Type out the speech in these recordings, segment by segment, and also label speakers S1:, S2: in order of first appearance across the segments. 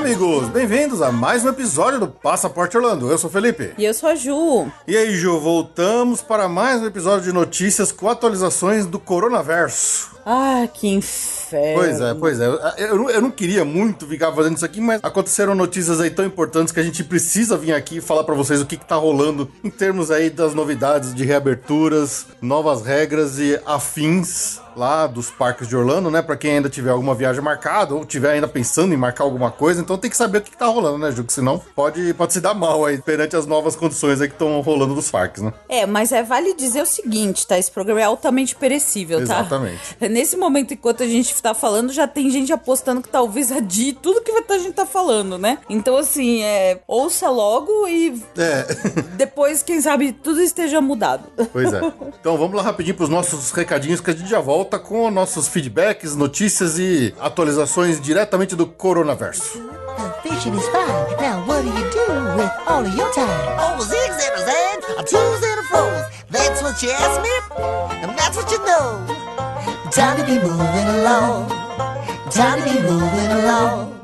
S1: Amigos! Bem-vindos a mais um episódio do Passaporte Orlando. Eu sou o Felipe.
S2: E eu sou a Ju.
S1: E aí, Ju, voltamos para mais um episódio de notícias com atualizações do coronaverso.
S2: Ah, que inferno.
S1: Pois é, pois é. Eu, eu não- eu não queria muito ficar fazendo isso aqui, mas aconteceram notícias aí tão importantes que a gente precisa vir aqui e falar pra vocês o que, que tá rolando em termos aí das novidades de reaberturas, novas regras e afins lá dos parques de Orlando, né? Pra quem ainda tiver alguma viagem marcada ou tiver ainda pensando em marcar alguma coisa, então tem que saber o que, que tá rolando, né, Ju? Que senão pode, pode se dar mal aí perante as novas condições aí que estão rolando dos parques, né?
S2: É, mas é vale dizer o seguinte, tá? Esse programa é altamente perecível, tá?
S1: Exatamente.
S2: Nesse momento, enquanto a gente tá falando, já tem gente apostando que talvez adie tudo que a gente tá falando, né? Então, assim, é, ouça logo e
S1: É.
S2: depois, quem sabe, tudo esteja mudado.
S1: Pois é. Então vamos lá rapidinho para os nossos recadinhos que a gente já volta com nossos feedbacks, notícias e atualizações diretamente do coronaverso.
S3: Uh, Fishing is fine. Now, what do you do with all of your time? Oh, zigs and a zags, a twos and a. That's what you ask me, and that's what you know. Time to be moving along. Time to be moving along.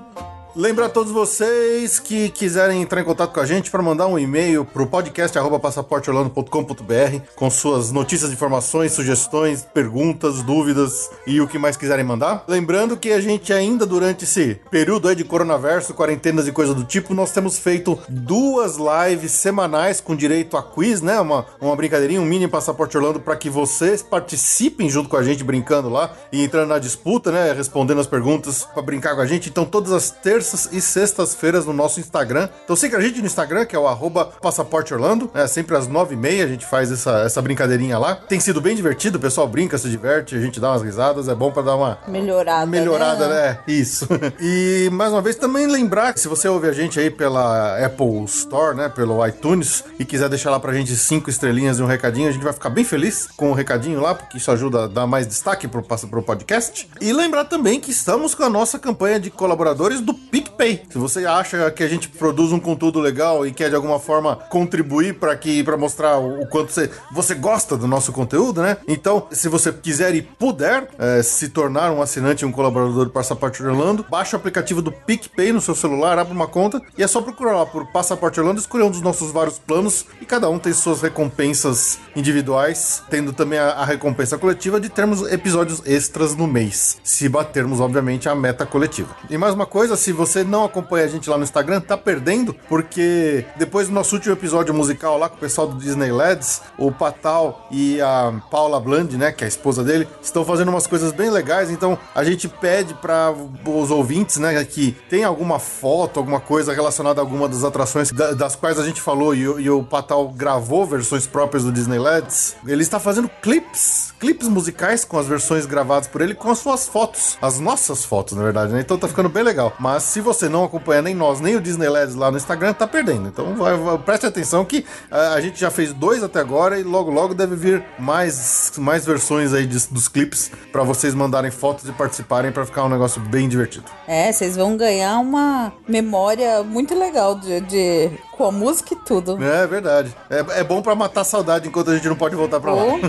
S1: Lembrar a todos vocês que quiserem entrar em contato com a gente para mandar um e-mail pro podcast arroba passaporteorlando.com.br com suas notícias, informações, sugestões, perguntas, dúvidas e o que mais quiserem mandar. Lembrando que a gente ainda durante esse período aí de coronaverso, quarentenas e coisa do tipo, nós temos feito duas lives semanais com direito a quiz, né? Uma, uma brincadeirinha, um mini passaporte Orlando para que vocês participem junto com a gente brincando lá e entrando na disputa, né? Respondendo as perguntas para brincar com a gente. Então todas as terças e sextas-feiras no nosso Instagram. Então siga a gente no Instagram, que é o arroba passaporte Orlando. É sempre às nove e meia a gente faz essa, essa brincadeirinha lá. Tem sido bem divertido, o pessoal brinca, se diverte, a gente dá umas risadas, é bom para dar uma,
S2: Melhorada,
S1: melhorada,
S2: né?
S1: né? Isso. E mais uma vez também lembrar que se você ouve a gente aí pela Apple Store, né, pelo iTunes e quiser deixar lá pra gente cinco estrelinhas e um recadinho, a gente vai ficar bem feliz com o recadinho lá, porque isso ajuda a dar mais destaque pro pro podcast. E lembrar também que estamos com a nossa campanha de colaboradores do PicPay. Se você acha que a gente produz um conteúdo legal e quer de alguma forma contribuir para que para mostrar o, quanto você, você gosta do nosso conteúdo, né? Então, se você quiser e puder eh, se tornar um assinante um colaborador do Passaporte Orlando, baixa o aplicativo do PicPay no seu celular, abre uma conta e é só procurar lá por Passaporte Orlando, escolher um dos nossos vários planos e cada um tem suas recompensas individuais, tendo também a, a recompensa coletiva de termos episódios extras no mês, se batermos, obviamente, a meta coletiva. E mais uma coisa, se você não acompanha a gente lá no Instagram, tá perdendo, porque depois do nosso último episódio musical lá com o pessoal do Disney Lads, o Patal e a Paula Bland, né, que é a esposa dele, estão fazendo umas coisas bem legais, então a gente pede para os ouvintes, né, que tem alguma foto, alguma coisa relacionada a alguma das atrações da- das quais a gente falou e, o- e o Patal gravou versões próprias do Disney Lads, ele está fazendo clips, clipes musicais com as versões gravadas por ele com as suas fotos, as nossas fotos, na verdade, né? Então tá ficando bem legal. Mas se você não acompanha nem nós, nem o Disney Lads lá no Instagram, tá perdendo. Então vai, vai- preste atenção que ah, a gente já fez dois até agora e logo logo deve vir mais, mais versões aí de- dos clipes para vocês mandarem fotos e participarem para ficar um negócio bem divertido.
S2: É, vocês vão ganhar uma memória muito legal de, de- com a música e tudo.
S1: É verdade. É, é bom para matar a saudade enquanto a gente não pode voltar para lá.
S2: Ou-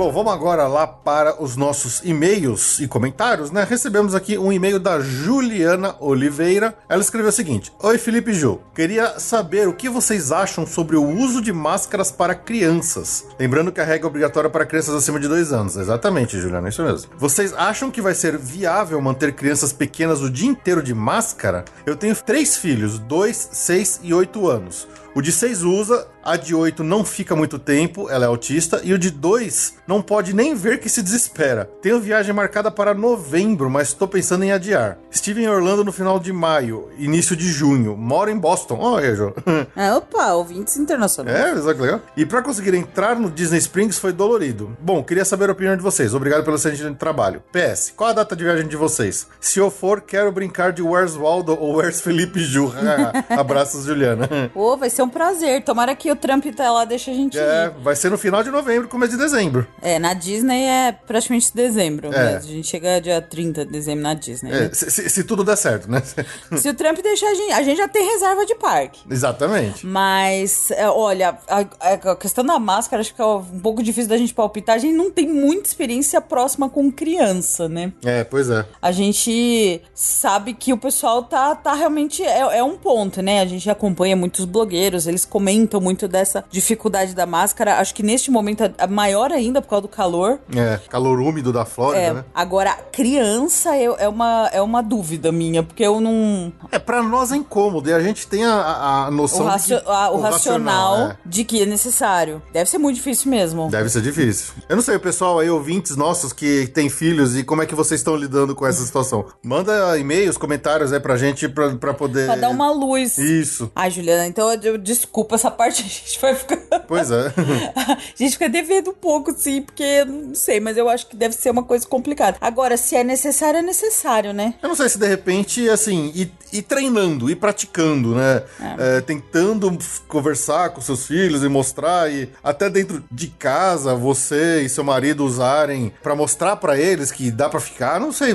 S1: Bom, vamos agora lá para os nossos e-mails e comentários, né? Recebemos aqui um e-mail da Juliana Oliveira. Ela escreveu o seguinte: Oi, Felipe Ju. Queria saber o que vocês acham sobre o uso de máscaras para crianças. Lembrando que a regra é obrigatória para crianças acima de dois anos. Exatamente, Juliana, é isso mesmo. Vocês acham que vai ser viável manter crianças pequenas o dia inteiro de máscara? Eu tenho três filhos, dois, seis e oito anos. O de 6 usa, a de 8 não fica muito tempo, ela é autista, e o de 2 não pode nem ver que se desespera. Tenho viagem marcada para novembro, mas estou pensando em adiar. Estive em Orlando no final de maio, início de junho. Moro em Boston. Olha, Jô.
S2: Ah, opa, ouvintes internacionais.
S1: É, exato, legal. E para conseguir entrar no Disney Springs foi dolorido. Bom, queria saber a opinião de vocês. Obrigado pelo excelente trabalho. PS, qual a data de viagem de vocês? Se eu for, quero brincar de Where's Waldo ou Where's Felipe Ju. Abraços, Juliana.
S2: Pô, vai ser um prazer. Tomara que o Trump tá lá, deixa a gente
S1: É,
S2: ir.
S1: vai ser no final de novembro, começo de dezembro.
S2: É, na Disney é praticamente dezembro.
S1: É.
S2: né? A gente chega dia 30 de dezembro na Disney.
S1: É,
S2: né?
S1: se, se- se tudo der certo, né?
S2: Se o Trump deixar a gente. A gente já tem reserva de parque.
S1: Exatamente.
S2: Mas, é, olha, a, a questão da máscara, acho que é um pouco difícil da gente palpitar. A gente não tem muita experiência próxima com criança, né?
S1: É, pois é.
S2: A gente sabe que o pessoal tá, tá realmente. É, é um ponto, né? A gente acompanha muitos blogueiros, eles comentam muito dessa dificuldade da máscara. Acho que neste momento é maior ainda por causa do calor.
S1: É, calor úmido da Flórida,
S2: É,
S1: né?
S2: agora, criança é, é, uma, é uma dúvida minha, porque eu não.
S1: É, pra nós é incômodo e a gente tem a, a-
S2: O,
S1: noção de que...
S2: a- o racional
S1: é.
S2: de que é necessário. Deve ser muito difícil mesmo.
S1: Deve ser difícil. Eu não sei, o pessoal aí, ouvintes nossos que têm filhos e como é que vocês estão lidando com essa situação. Manda e-mails, comentários aí pra gente pra, pra poder...
S2: Pra dar uma luz.
S1: Isso.
S2: Ai, Juliana, então eu- desculpa essa parte, a gente vai ficar.
S1: Pois é.
S2: a gente fica devendo um pouco, sim, porque não sei, mas eu acho que deve ser uma coisa complicada. Agora, se é necessário, é necessário, né?
S1: Eu não sei se de repente, assim, ir, ir treinando, ir praticando, né? É, tentando f- conversar com seus filhos e mostrar, e até dentro de casa, você e seu marido usarem pra mostrar pra eles que dá pra ficar, não sei.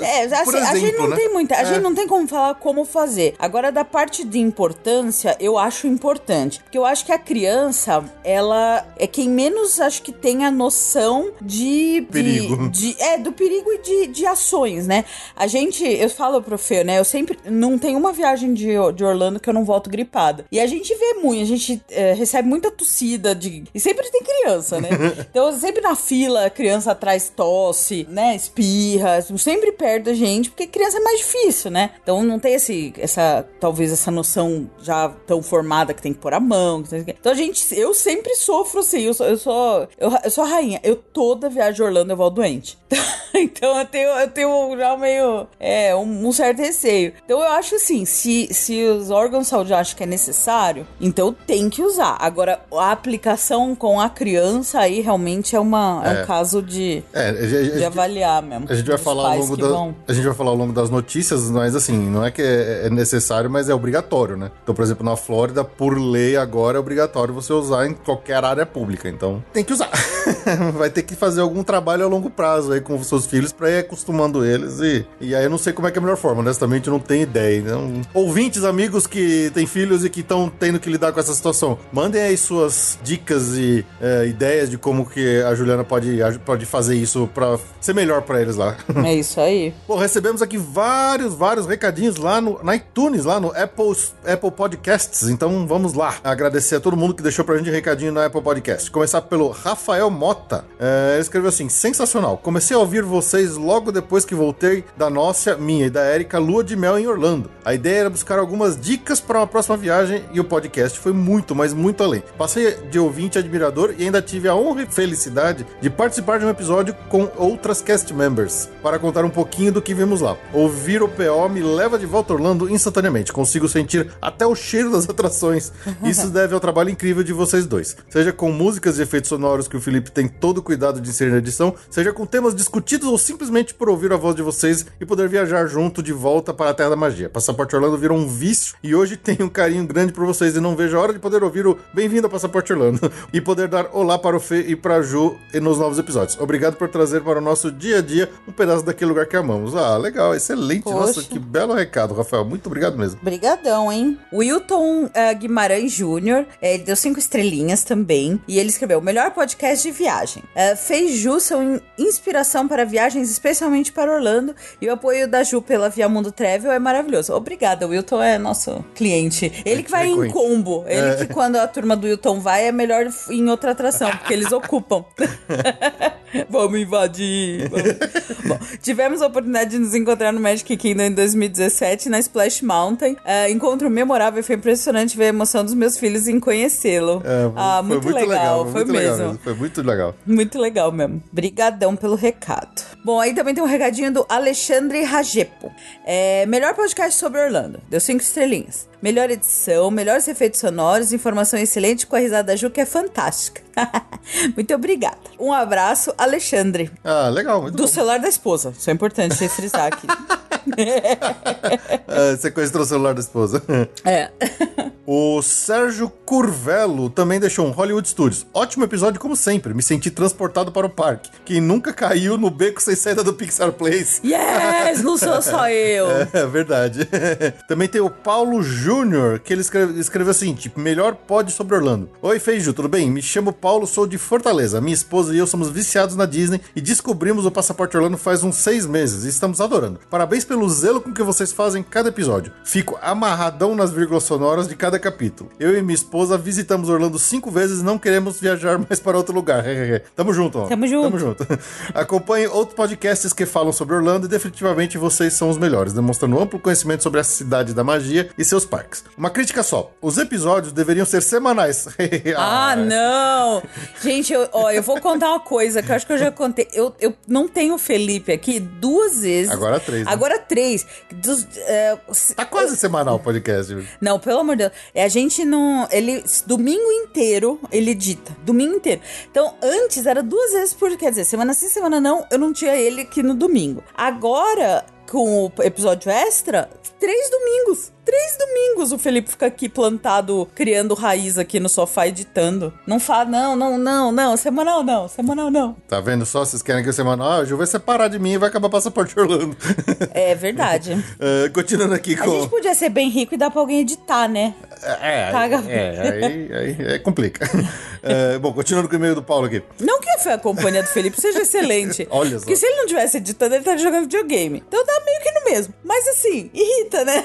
S2: É, assim,
S1: por
S2: a gente
S1: exemplo,
S2: não
S1: né?
S2: tem muita, a
S1: É.
S2: gente não tem como falar como fazer. Agora, da parte de importância, eu acho importante. Porque eu acho que a criança, ela é quem menos acho que tem a noção de. de-
S1: Perigo.
S2: De, é, do perigo e de, de ações, né? A gente, eu falo pro Fê, né? Eu sempre. Não tem uma viagem de, de Orlando que eu não volto gripada. E a gente vê muito, a gente é, recebe muita tossida de. E sempre tem criança, né? Então, sempre na fila, a criança atrás tosse, né? Espirra, sempre perto da gente, porque criança é mais difícil, né? Então não tem esse, essa, talvez essa noção já tão formada que tem que pôr a mão. Então a gente, eu sempre sofro assim, eu sou, eu sou, eu, eu sou a rainha. Eu toda viagem Orlando eu volto doente. então eu tenho, eu tenho já meio, é, um, um certo receio. Então eu acho assim, se, se os órgãos de saúde acham que é necessário, então tem que usar. Agora, a aplicação com a criança aí realmente é, uma, é.
S1: É.
S2: um caso de,
S1: É, gente-
S2: de avaliar mesmo.
S1: A gente vai falar ao longo da,
S2: vão.
S1: a gente vai falar ao longo das notícias, mas assim, não é que é é necessário, mas é obrigatório, né? Então, por exemplo, na Flórida, por lei agora é obrigatório você usar em qualquer área pública, então tem que usar. vai ter que fazer algum trabalho a longo prazo aí com os seus filhos pra ir acostumando eles e, e aí eu não sei como é que é a melhor forma, honestamente eu não tenho ideia. Então, ouvintes, amigos que têm filhos e que estão tendo que lidar com essa situação, mandem aí suas dicas e é, ideias de como que a Juliana pode, pode fazer isso pra ser melhor pra eles lá.
S2: É isso aí.
S1: Bom, recebemos aqui vários, vários recadinhos lá no na iTunes, lá no Apple, Apple Podcasts. Então vamos lá. Agradecer a todo mundo que deixou pra gente recadinho no Apple Podcast. Começar pelo Rafael Mota. É, ele escreveu assim: sensacional. Comecei a ouvir vocês logo depois que voltei da nossa, minha e da Érica Lua de Mel em Orlando. A ideia era buscar algumas dicas para uma próxima viagem e o podcast foi muito, mas muito além. Passei de ouvinte admirador e ainda tive a honra e felicidade de participar de um episódio com outras cast members para contar um pouquinho do que vimos lá. Ouvir o PO me leva de volta a Orlando instantaneamente. Consigo sentir até o cheiro das atrações. Isso deve ao trabalho incrível de vocês dois. Seja com músicas e efeitos sonoros que o Felipe tem todo o cuidado de inserir na edição, seja com temas discutidos ou simplesmente por ouvir a voz de vocês e poder viajar junto de volta para a Terra da Magia. Passaporte Orlando virou um vício e hoje tenho um carinho grande por vocês e não vejo a hora de poder ouvir o Bem-vindo ao Passaporte Orlando e poder dar olá para o Fê e para a Ju nos novos episódios. Obrigado por trazer para o nosso dia a dia um pedaço daquele lugar que amamos. Ah, legal, excelente.
S2: Poxa.
S1: Nossa, que belo recado, Rafael. Muito obrigado mesmo.
S2: Brigadão, hein? Wilton Eh, Guimarães Júnior. Eh, Ele deu cinco estrelinhas também. E ele escreveu: melhor podcast de viagem. Eh, fez Ju são in- inspiração para viagens, especialmente para Orlando. E o apoio da Ju pela Via Mundo Travel é maravilhoso. Obrigada, Wilton é nosso cliente. Ele que vai em combo. Ele
S1: É.
S2: que quando a turma do Wilton vai é melhor em outra atração, porque eles ocupam. Vamos invadir. vamos. Bom, tivemos a oportunidade de nos encontrar no Magic Kingdom em 2017, na Splash Mountain. É, encontro memorável e foi impressionante ver a emoção dos meus filhos em conhecê-lo.
S1: É,
S2: ah,
S1: foi
S2: muito, legal, foi
S1: muito legal
S2: mesmo.
S1: Foi muito legal.
S2: Muito legal mesmo. Brigadão pelo recado. Bom, aí também tem um recadinho do Alexandre Rajepo. É, melhor podcast sobre Orlando. Deu cinco estrelinhas. Melhor edição, melhores efeitos sonoros, informação excelente com a risada da Ju, que é fantástica. Muito obrigada. Um abraço, Alexandre.
S1: Ah, legal,
S2: Do
S1: bom.
S2: celular da esposa. Isso é importante frisar aqui.
S1: Ah, sequestrou o celular da esposa.
S2: é.
S1: O Sérgio Curvelo também deixou um Hollywood Studios. Ótimo episódio, como sempre. Me senti transportado para o parque. Quem nunca caiu no beco sem saída do Pixar Place.
S2: Yes! Não sou só eu.
S1: É verdade. Também tem o Paulo Júnior, que ele escreve- escreveu assim: tipo, melhor pod sobre Orlando. Oi, Feiju, tudo bem? Me chamo Paulo, sou de Fortaleza. Minha esposa e eu somos viciados na Disney e descobrimos o Passaporte Orlando faz uns seis meses e estamos adorando. Parabéns pelo zelo com que vocês fazem cada episódio. Fico amarradão nas vírgulas sonoras de cada capítulo. Eu e minha esposa visitamos Orlando cinco vezes e não queremos viajar mais para outro lugar. Tamo junto, ó.
S2: Tamo junto.
S1: Tamo junto. Acompanhe outros podcasts que falam sobre Orlando e definitivamente vocês são os melhores, demonstrando amplo conhecimento sobre a cidade da magia e seus parques. Uma crítica só: os episódios deveriam ser semanais.
S2: Ah, não! Gente, eu, ó, eu vou contar uma coisa que eu acho que eu já contei. Eu, eu não tenho o Felipe aqui duas vezes.
S1: Agora três, né?
S2: Agora três. Dos, é,
S1: Tá quase semanal o podcast. viu?
S2: Não, pelo amor de Deus. É, a gente não. Ele. Domingo inteiro ele edita. Domingo inteiro. Então, antes era duas vezes por. Quer dizer, semana sim, semana não, eu não tinha ele aqui no domingo. Agora, com o episódio extra, três domingos. Três domingos o Felipe fica aqui plantado, criando raiz aqui no sofá, editando. Não fala, não, não, não, não. Semanal não, semanal não.
S1: Tá vendo só? Vocês querem que eu semanal? Ah, o Ju vai separar de mim e vai acabar passaporte Orlando.
S2: É verdade.
S1: Eh, continuando aqui
S2: A
S1: com.
S2: gente podia ser bem rico e dar pra alguém editar, né?
S1: É,
S2: Paga.
S1: é, aí, aí, aí complica. Eh, bom, continuando com o e-mail do Paulo aqui.
S2: Não que a companhia do Felipe seja excelente.
S1: Olha só.
S2: Porque se ele não tivesse editando, ele estaria jogando videogame. Então dá meio que no mesmo. Mas assim, irrita, né?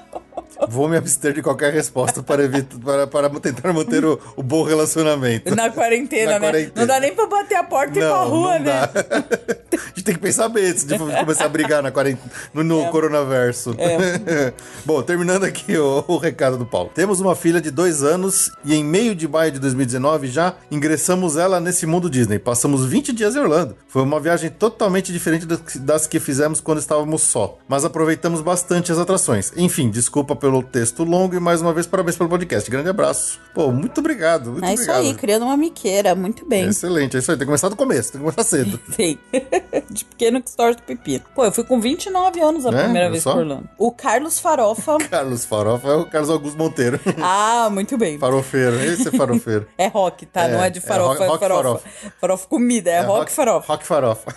S1: Vou me abster de qualquer resposta para, evitar, para, para tentar manter o, o bom relacionamento.
S2: Na quarentena,
S1: Na
S2: né?
S1: quarentena.
S2: Não dá nem pra bater a porta e ir pra rua,
S1: não
S2: né?
S1: A gente tem que pensar bem antes de começar a brigar na quarentena, no, no coronaverso. Bom, terminando aqui o, o recado do Paulo. Temos uma filha de dois anos e em meio de maio de 2019 já ingressamos ela nesse mundo Disney. Passamos 20 dias em Orlando. Foi uma viagem totalmente diferente das que fizemos quando estávamos só. Mas aproveitamos bastante as atrações. Enfim, desculpa pelo texto longo e mais uma vez parabéns pelo podcast. Grande abraço. Pô, muito obrigado. Muito
S2: É isso
S1: obrigado.
S2: aí, criando uma miqueira. Muito bem.
S1: Excelente, é isso aí. Tem que começar do começo, tem que começar cedo.
S2: Tem. de pequeno que estoura do pepino. Pô, eu fui com 29 anos a
S1: É?
S2: primeira
S1: Viu
S2: vez
S1: só?
S2: por Orlando. O Carlos Farofa.
S1: Carlos Farofa é o Carlos Augusto Monteiro.
S2: ah, muito bem.
S1: Farofeiro, esse é farofeiro.
S2: É rock, tá?
S1: É,
S2: não é de
S1: é
S2: farofa, é,
S1: rock- rock
S2: farofa. farofa. comida, é, rock, farofa.
S1: Rock farofa.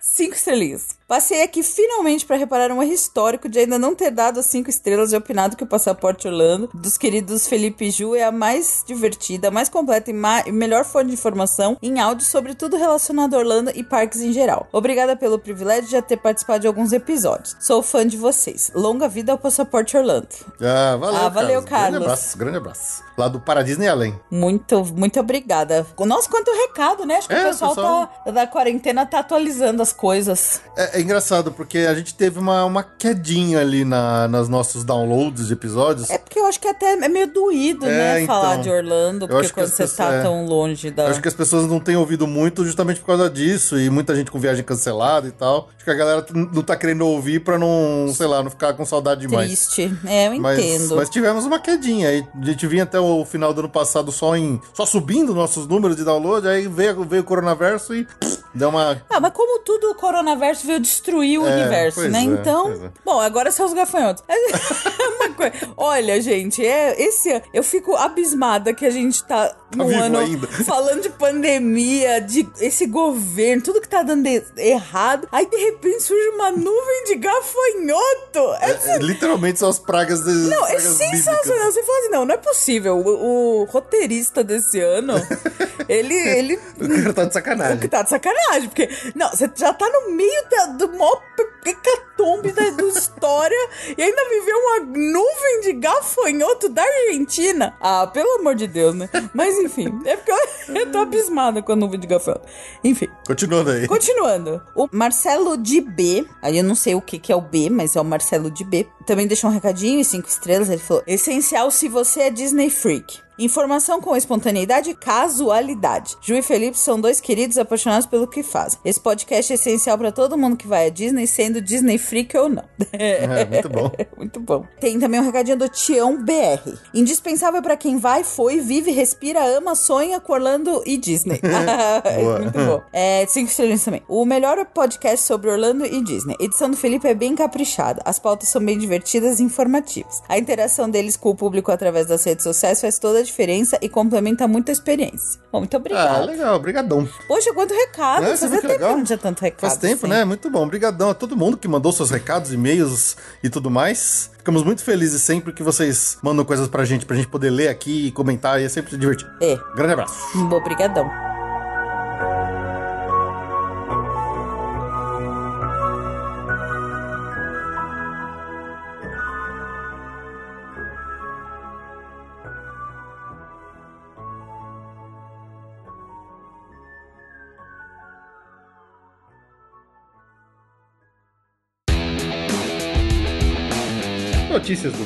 S2: Cinco estrelinhas. Passei aqui finalmente para reparar um erro histórico de ainda não ter dado as cinco estrelas e opinado que o Passaporte Orlando dos queridos Felipe e Ju é a mais divertida, a mais completa e, ma- melhor fonte de informação em áudio sobre tudo relacionado a Orlando e parques em geral. Obrigada pelo privilégio de já ter participado de alguns episódios. Sou fã de vocês. Longa vida ao Passaporte Orlando.
S1: Ah, valeu,
S2: Ah, valeu,
S1: Grande
S2: Carlos.
S1: abraço, grande abraço. Lá do Paradisney Além.
S2: Muito, muito obrigada. Nossa, quanto recado, né? Acho que
S1: É,
S2: o pessoal,
S1: pessoal-
S2: Tá, da quarentena tá atualizando as coisas.
S1: É, é engraçado, porque a gente teve uma, uma quedinha ali na, nas nossos downloads de episódios.
S2: É porque eu acho que até é meio doído,
S1: É,
S2: né?
S1: então.
S2: falar de Orlando, porque quando você
S1: pessoas-
S2: tá tão longe da.
S1: Eu Acho que as pessoas não têm ouvido muito justamente por causa disso. E muita gente com viagem cancelada e tal. Acho que a galera não tá querendo ouvir pra não, sei lá, não ficar com saudade demais.
S2: Triste. É, eu
S1: Mas,
S2: entendo.
S1: mas tivemos uma quedinha. Aí a gente vinha até o final do ano passado só em. só subindo nossos números de download, aí veio, veio o coronaverso e pff, deu uma.
S2: Ah, mas como tudo o coronaverso veio destruir o
S1: É,
S2: universo, né?
S1: é,
S2: então.
S1: é.
S2: Bom, agora são os gafanhotos. Uma coisa- Olha, gente, é esse. Eu fico abismada que a gente tá num
S1: vivo
S2: ano
S1: ainda.
S2: falando de pandemia, de esse governo, tudo que tá dando errado. Aí de repente surge uma nuvem de gafanhoto. É,
S1: É, literalmente são as pragas de,
S2: não, é sensacional. Você fala assim, não, não é possível. O, o roteirista desse ano, ele, ele
S1: O cara tá de
S2: o
S1: sacanagem.
S2: que tá de sacanagem, porque, não, você já tá no meio da, do pe- hecatombe da história e ainda viveu uma nuvem de gafanhoto da Argentina. Ah, pelo amor de Deus, né? Mas enfim, é porque eu, eu tô abismada com a nuvem de gafanhoto. Enfim.
S1: Continuando aí.
S2: Continuando, o Marcelo de B, aí eu não sei o que, que é o B, mas é o Marcelo de B, também deixou um recadinho e cinco estrelas. Ele falou: essencial se você é Disney Freak. Informação com espontaneidade e casualidade. Ju e Felipe são dois queridos apaixonados pelo que fazem. Esse podcast é essencial pra todo mundo que vai a Disney, sendo Disney Freak ou não.
S1: É, muito bom.
S2: Muito bom. Tem também um recadinho do Tião BR. Indispensável pra quem vai, foi, vive, respira, ama, sonha com Orlando e Disney. Muito bom. É, cinco estrelas também. O melhor podcast sobre Orlando e Disney. A edição do Felipe é bem caprichada. As pautas são bem divertidas e informativas. A interação deles com o público através das redes sociais faz toda a diferença e complementa muito a experiência. Bom, muito
S1: Ah,
S2: obrigada.
S1: legal, obrigadão.
S2: Poxa, quanto recado.
S1: É,
S2: Fazia
S1: que
S2: tempo que
S1: legal?
S2: não tinha tanto recado.
S1: Faz tempo,
S2: assim.
S1: né? Muito bom. Obrigadão a todo mundo que mandou seus recados, e-mails e tudo mais. Ficamos muito felizes sempre que vocês mandam coisas pra gente, pra gente poder ler aqui e comentar, e é sempre divertido.
S2: É.
S1: Grande abraço.
S2: Obrigadão.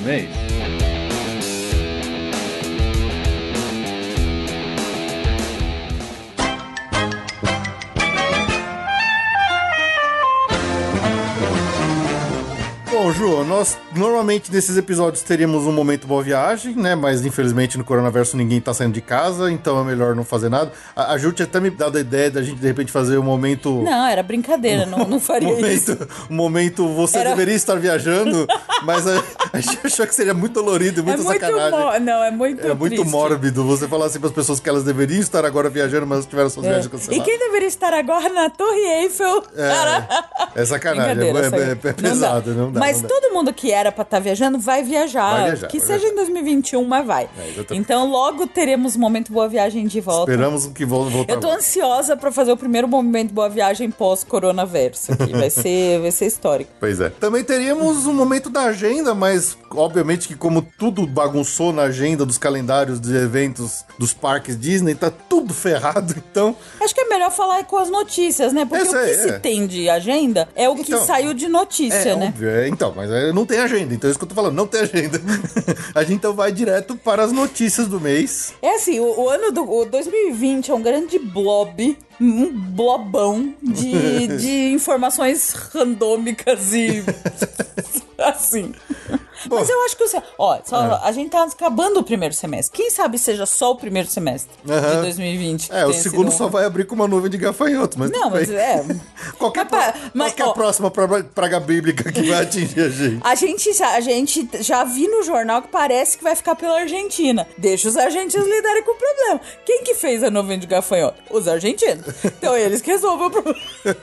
S4: Mês.
S1: Bom, Ju, nós normalmente nesses episódios teríamos um momento boa viagem, né? Mas infelizmente no coronavírus ninguém tá saindo de casa, então é melhor não fazer nada. A, a Ju tinha até me dado a ideia da gente de repente fazer um momento.
S2: Não, era brincadeira, não, não faria isso.
S1: momento, um momento você
S2: Era-
S1: deveria estar viajando, mas a, a gente achou que seria muito dolorido e
S2: É
S1: muita
S2: muito
S1: sacanagem.
S2: mó- Não, é muito
S1: É muito
S2: triste.
S1: mórbido você falar assim para as pessoas que elas deveriam estar agora viajando, mas tiveram suas viagens
S2: É. E
S1: canceladas.
S2: quem deveria estar agora na Torre Eiffel?
S1: É sacanagem, é,
S2: Brincadeira,
S1: é- é- é pesado, não dá.
S2: Mas
S1: não dá.
S2: todo mundo que era pra estar viajando vai viajar.
S1: Vai viajar,
S2: que
S1: vai
S2: seja
S1: viajar.
S2: em 2021, mas vai.
S1: É,
S2: então logo teremos o momento Boa Viagem de volta.
S1: Esperamos que vol- voltar.
S2: Eu tô ansiosa pra fazer o primeiro momento Boa Viagem pós-coronavirus aqui. Vai ser, vai ser histórico.
S1: Pois é. Também teríamos um momento da agenda, mas obviamente que como tudo bagunçou na agenda dos calendários de eventos dos parques Disney, tá tudo ferrado, então...
S2: Acho que é melhor falar com as notícias, né? Porque o que
S1: sei,
S2: se
S1: é.
S2: tem de agenda é o que
S1: Então,
S2: saiu de notícia,
S1: É,
S2: né?
S1: óbvio, é, então, mas é, não tem agenda, então é isso que eu tô falando, não tem agenda. a gente então vai direto para as notícias do mês.
S2: É assim, o, o ano do o 2020 é um grande blob, um blobão de, de informações randômicas e assim.
S1: Bom.
S2: Mas eu acho que você. Ó, só, a gente tá acabando o primeiro semestre. Quem sabe seja só o primeiro semestre
S1: Aham.
S2: de 2020.
S1: É, o segundo só vai abrir com uma nuvem de gafanhotos, mas
S2: Não, mas é.
S1: Qual que é, a
S2: Mas,
S1: pro-
S2: mas,
S1: qual que é
S2: ó,
S1: próxima pra- praga bíblica que vai atingir a gente?
S2: A gente, já, a gente já vi no jornal que parece que vai ficar pela Argentina. Deixa os argentinos lidarem com o problema. Quem que fez a nuvem de gafanhoto? Os argentinos. Então eles que resolvem o problema.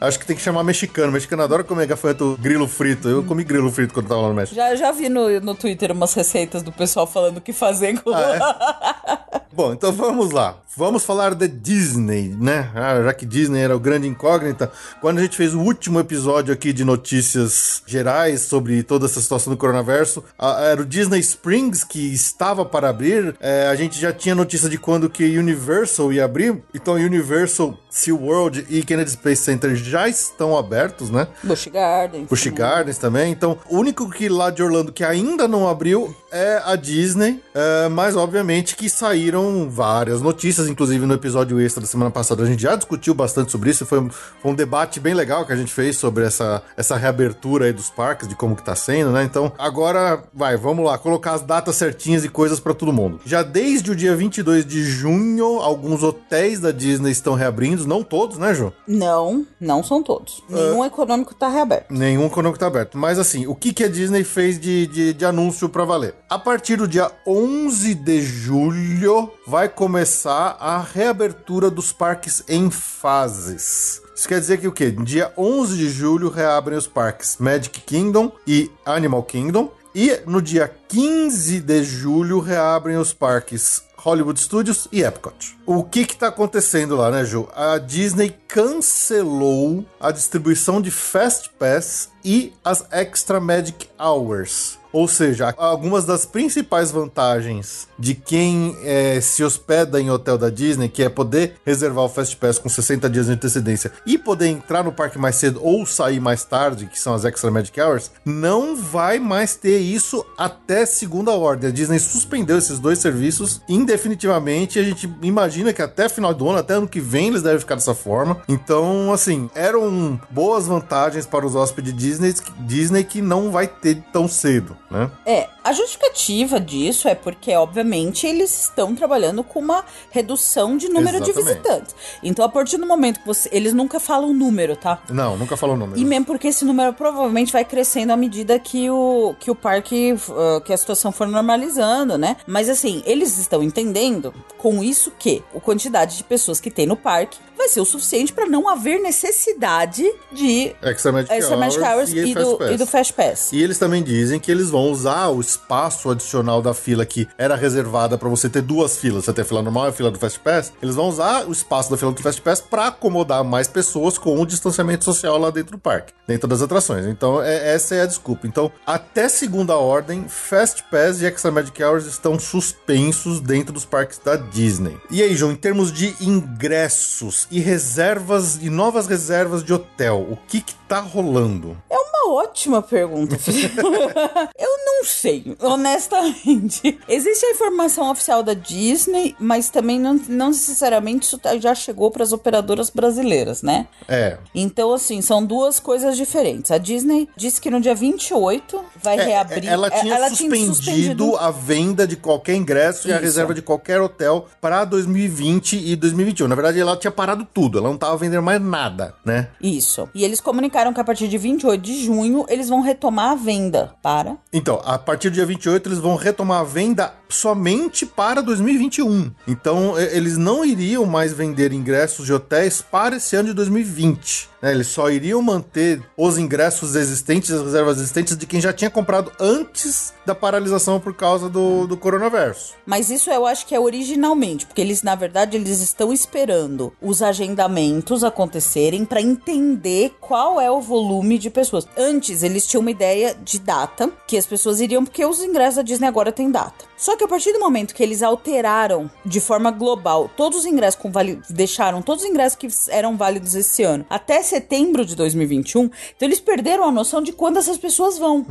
S1: Acho que tem que chamar mexicano. O mexicano adora comer gafanhoto grilo frito. Eu comi grilo frito quando tava lá no México.
S2: Já, já vi no, no Twitter umas receitas do pessoal falando o que fazer com.
S1: Ah, Bom, então vamos lá. Vamos falar da Disney, né? Ah, já que Disney era o grande incógnita, quando a gente fez o último episódio aqui de notícias gerais sobre toda essa situação do coronavírus, era o Disney Springs que estava para abrir. É, a gente já tinha notícia de quando que Universal ia abrir. Então, Universal, SeaWorld e Kennedy Space Center já estão abertos, né?
S2: Busch Gardens.
S1: Busch Gardens também. Então, o único que lá de Orlando que ainda não abriu é a Disney. É, mas, obviamente, que saíram várias notícias. Inclusive, no episódio extra da semana passada, a gente já discutiu bastante sobre isso. Foi um, foi um debate bem legal que a gente fez sobre essa, essa reabertura aí dos parques, de como que tá sendo, né? Então, agora, vai, vamos lá. Colocar as datas certinhas e coisas pra todo mundo. Já desde o dia 22 de junho, alguns hotéis da Disney estão reabrindo. Não todos, né, Ju?
S2: Não, não são todos.
S1: Ah.
S2: Nenhum econômico tá reaberto.
S1: Nenhum econômico tá aberto. Mas assim, o que, que a Disney fez de, de, de anúncio pra valer? A partir do dia 11 de julho vai começar a reabertura dos parques em fases. Isso quer dizer que o quê? Dia 11 de julho reabrem os parques Magic Kingdom e Animal Kingdom. E no dia 15 de julho reabrem os parques Hollywood Studios e Epcot. O que que tá acontecendo lá, né, Ju? A Disney cancelou a distribuição de Fast Pass e as Extra Magic Hours. Ou seja, algumas das principais vantagens de quem eh, se hospeda em hotel da Disney, que é poder reservar o Fast Pass com 60 dias de antecedência e poder entrar no parque mais cedo ou sair mais tarde, que são as Extra Magic Hours, não vai mais ter isso até segunda ordem. A Disney suspendeu esses dois serviços indefinitivamente a gente imagina que até final do ano, até ano que vem, eles devem ficar dessa forma. Então, assim, eram boas vantagens para os hóspedes Disney, Disney que não vai ter tão cedo, né?
S2: É, a justificativa disso é porque, obviamente, eles estão trabalhando com uma redução de número de
S1: Exatamente.
S2: visitantes. Então, a partir do momento que você. Eles nunca falam número, tá?
S1: Não, nunca falou o número.
S2: E mesmo porque esse número provavelmente vai crescendo à medida que o, que o parque, uh, que a situação for normalizando, né? Mas assim, eles estão entendendo com isso que a quantidade de pessoas que tem no parque vai ser o suficiente para não haver necessidade de
S1: Extra Magic
S2: Extra Magic Hours e,
S1: Fast
S2: do, e do Fast Pass.
S1: E eles também dizem que eles vão usar o espaço adicional da fila que era reservada para você ter duas filas. Você tem a fila normal e a fila do Fast Pass. Eles vão usar o espaço da fila do Fast Pass para acomodar mais pessoas com o distanciamento social lá dentro do parque, dentro das atrações. Então, é- essa é a desculpa. Então, até segunda ordem, Fast Pass e Extra Magic Hours estão suspensos dentro dos parques da Disney. E aí, João, em termos de ingressos e reservas e novas reservas de hotel, o que que tá rolando?
S2: É uma ótima pergunta. Eu não sei, honestamente. Existe a informação oficial da Disney, mas também não, não necessariamente isso tá- já chegou para as operadoras brasileiras, né?
S1: É,
S2: Então, assim, são duas coisas diferentes. A Disney disse que no dia 28 vai
S1: É,
S2: reabrir.
S1: Ela
S2: É,
S1: tinha suspendido a venda de qualquer ingresso e a
S2: Isso.
S1: reserva de qualquer hotel para 2020 e 2021. Na verdade, ela tinha parado tudo, ela não tava vendendo mais nada, né?
S2: Isso. E eles comunicaram que a partir de 28 de junho eles vão retomar a venda para.
S1: Então, a partir do dia 28, eles vão retomar a venda somente para 2021. Então, eles não iriam mais vender ingressos de hotéis para esse ano de 2020. Né? Eles só iriam manter os ingressos existentes, as reservas existentes de quem já tinha comprado antes da paralisação por causa do, do coronavírus.
S2: Mas isso eu acho que é originalmente, porque eles, na verdade, eles estão esperando os agendamentos acontecerem para entender qual é o volume de pessoas. Antes, eles tinham uma ideia de data que as pessoas iriam, porque os ingressos da Disney agora têm data. Só que a partir do momento que eles alteraram de forma global todos os ingressos com vali deixaram todos os ingressos que eram válidos esse ano até setembro de 2021, então eles perderam a noção de quando essas pessoas vão,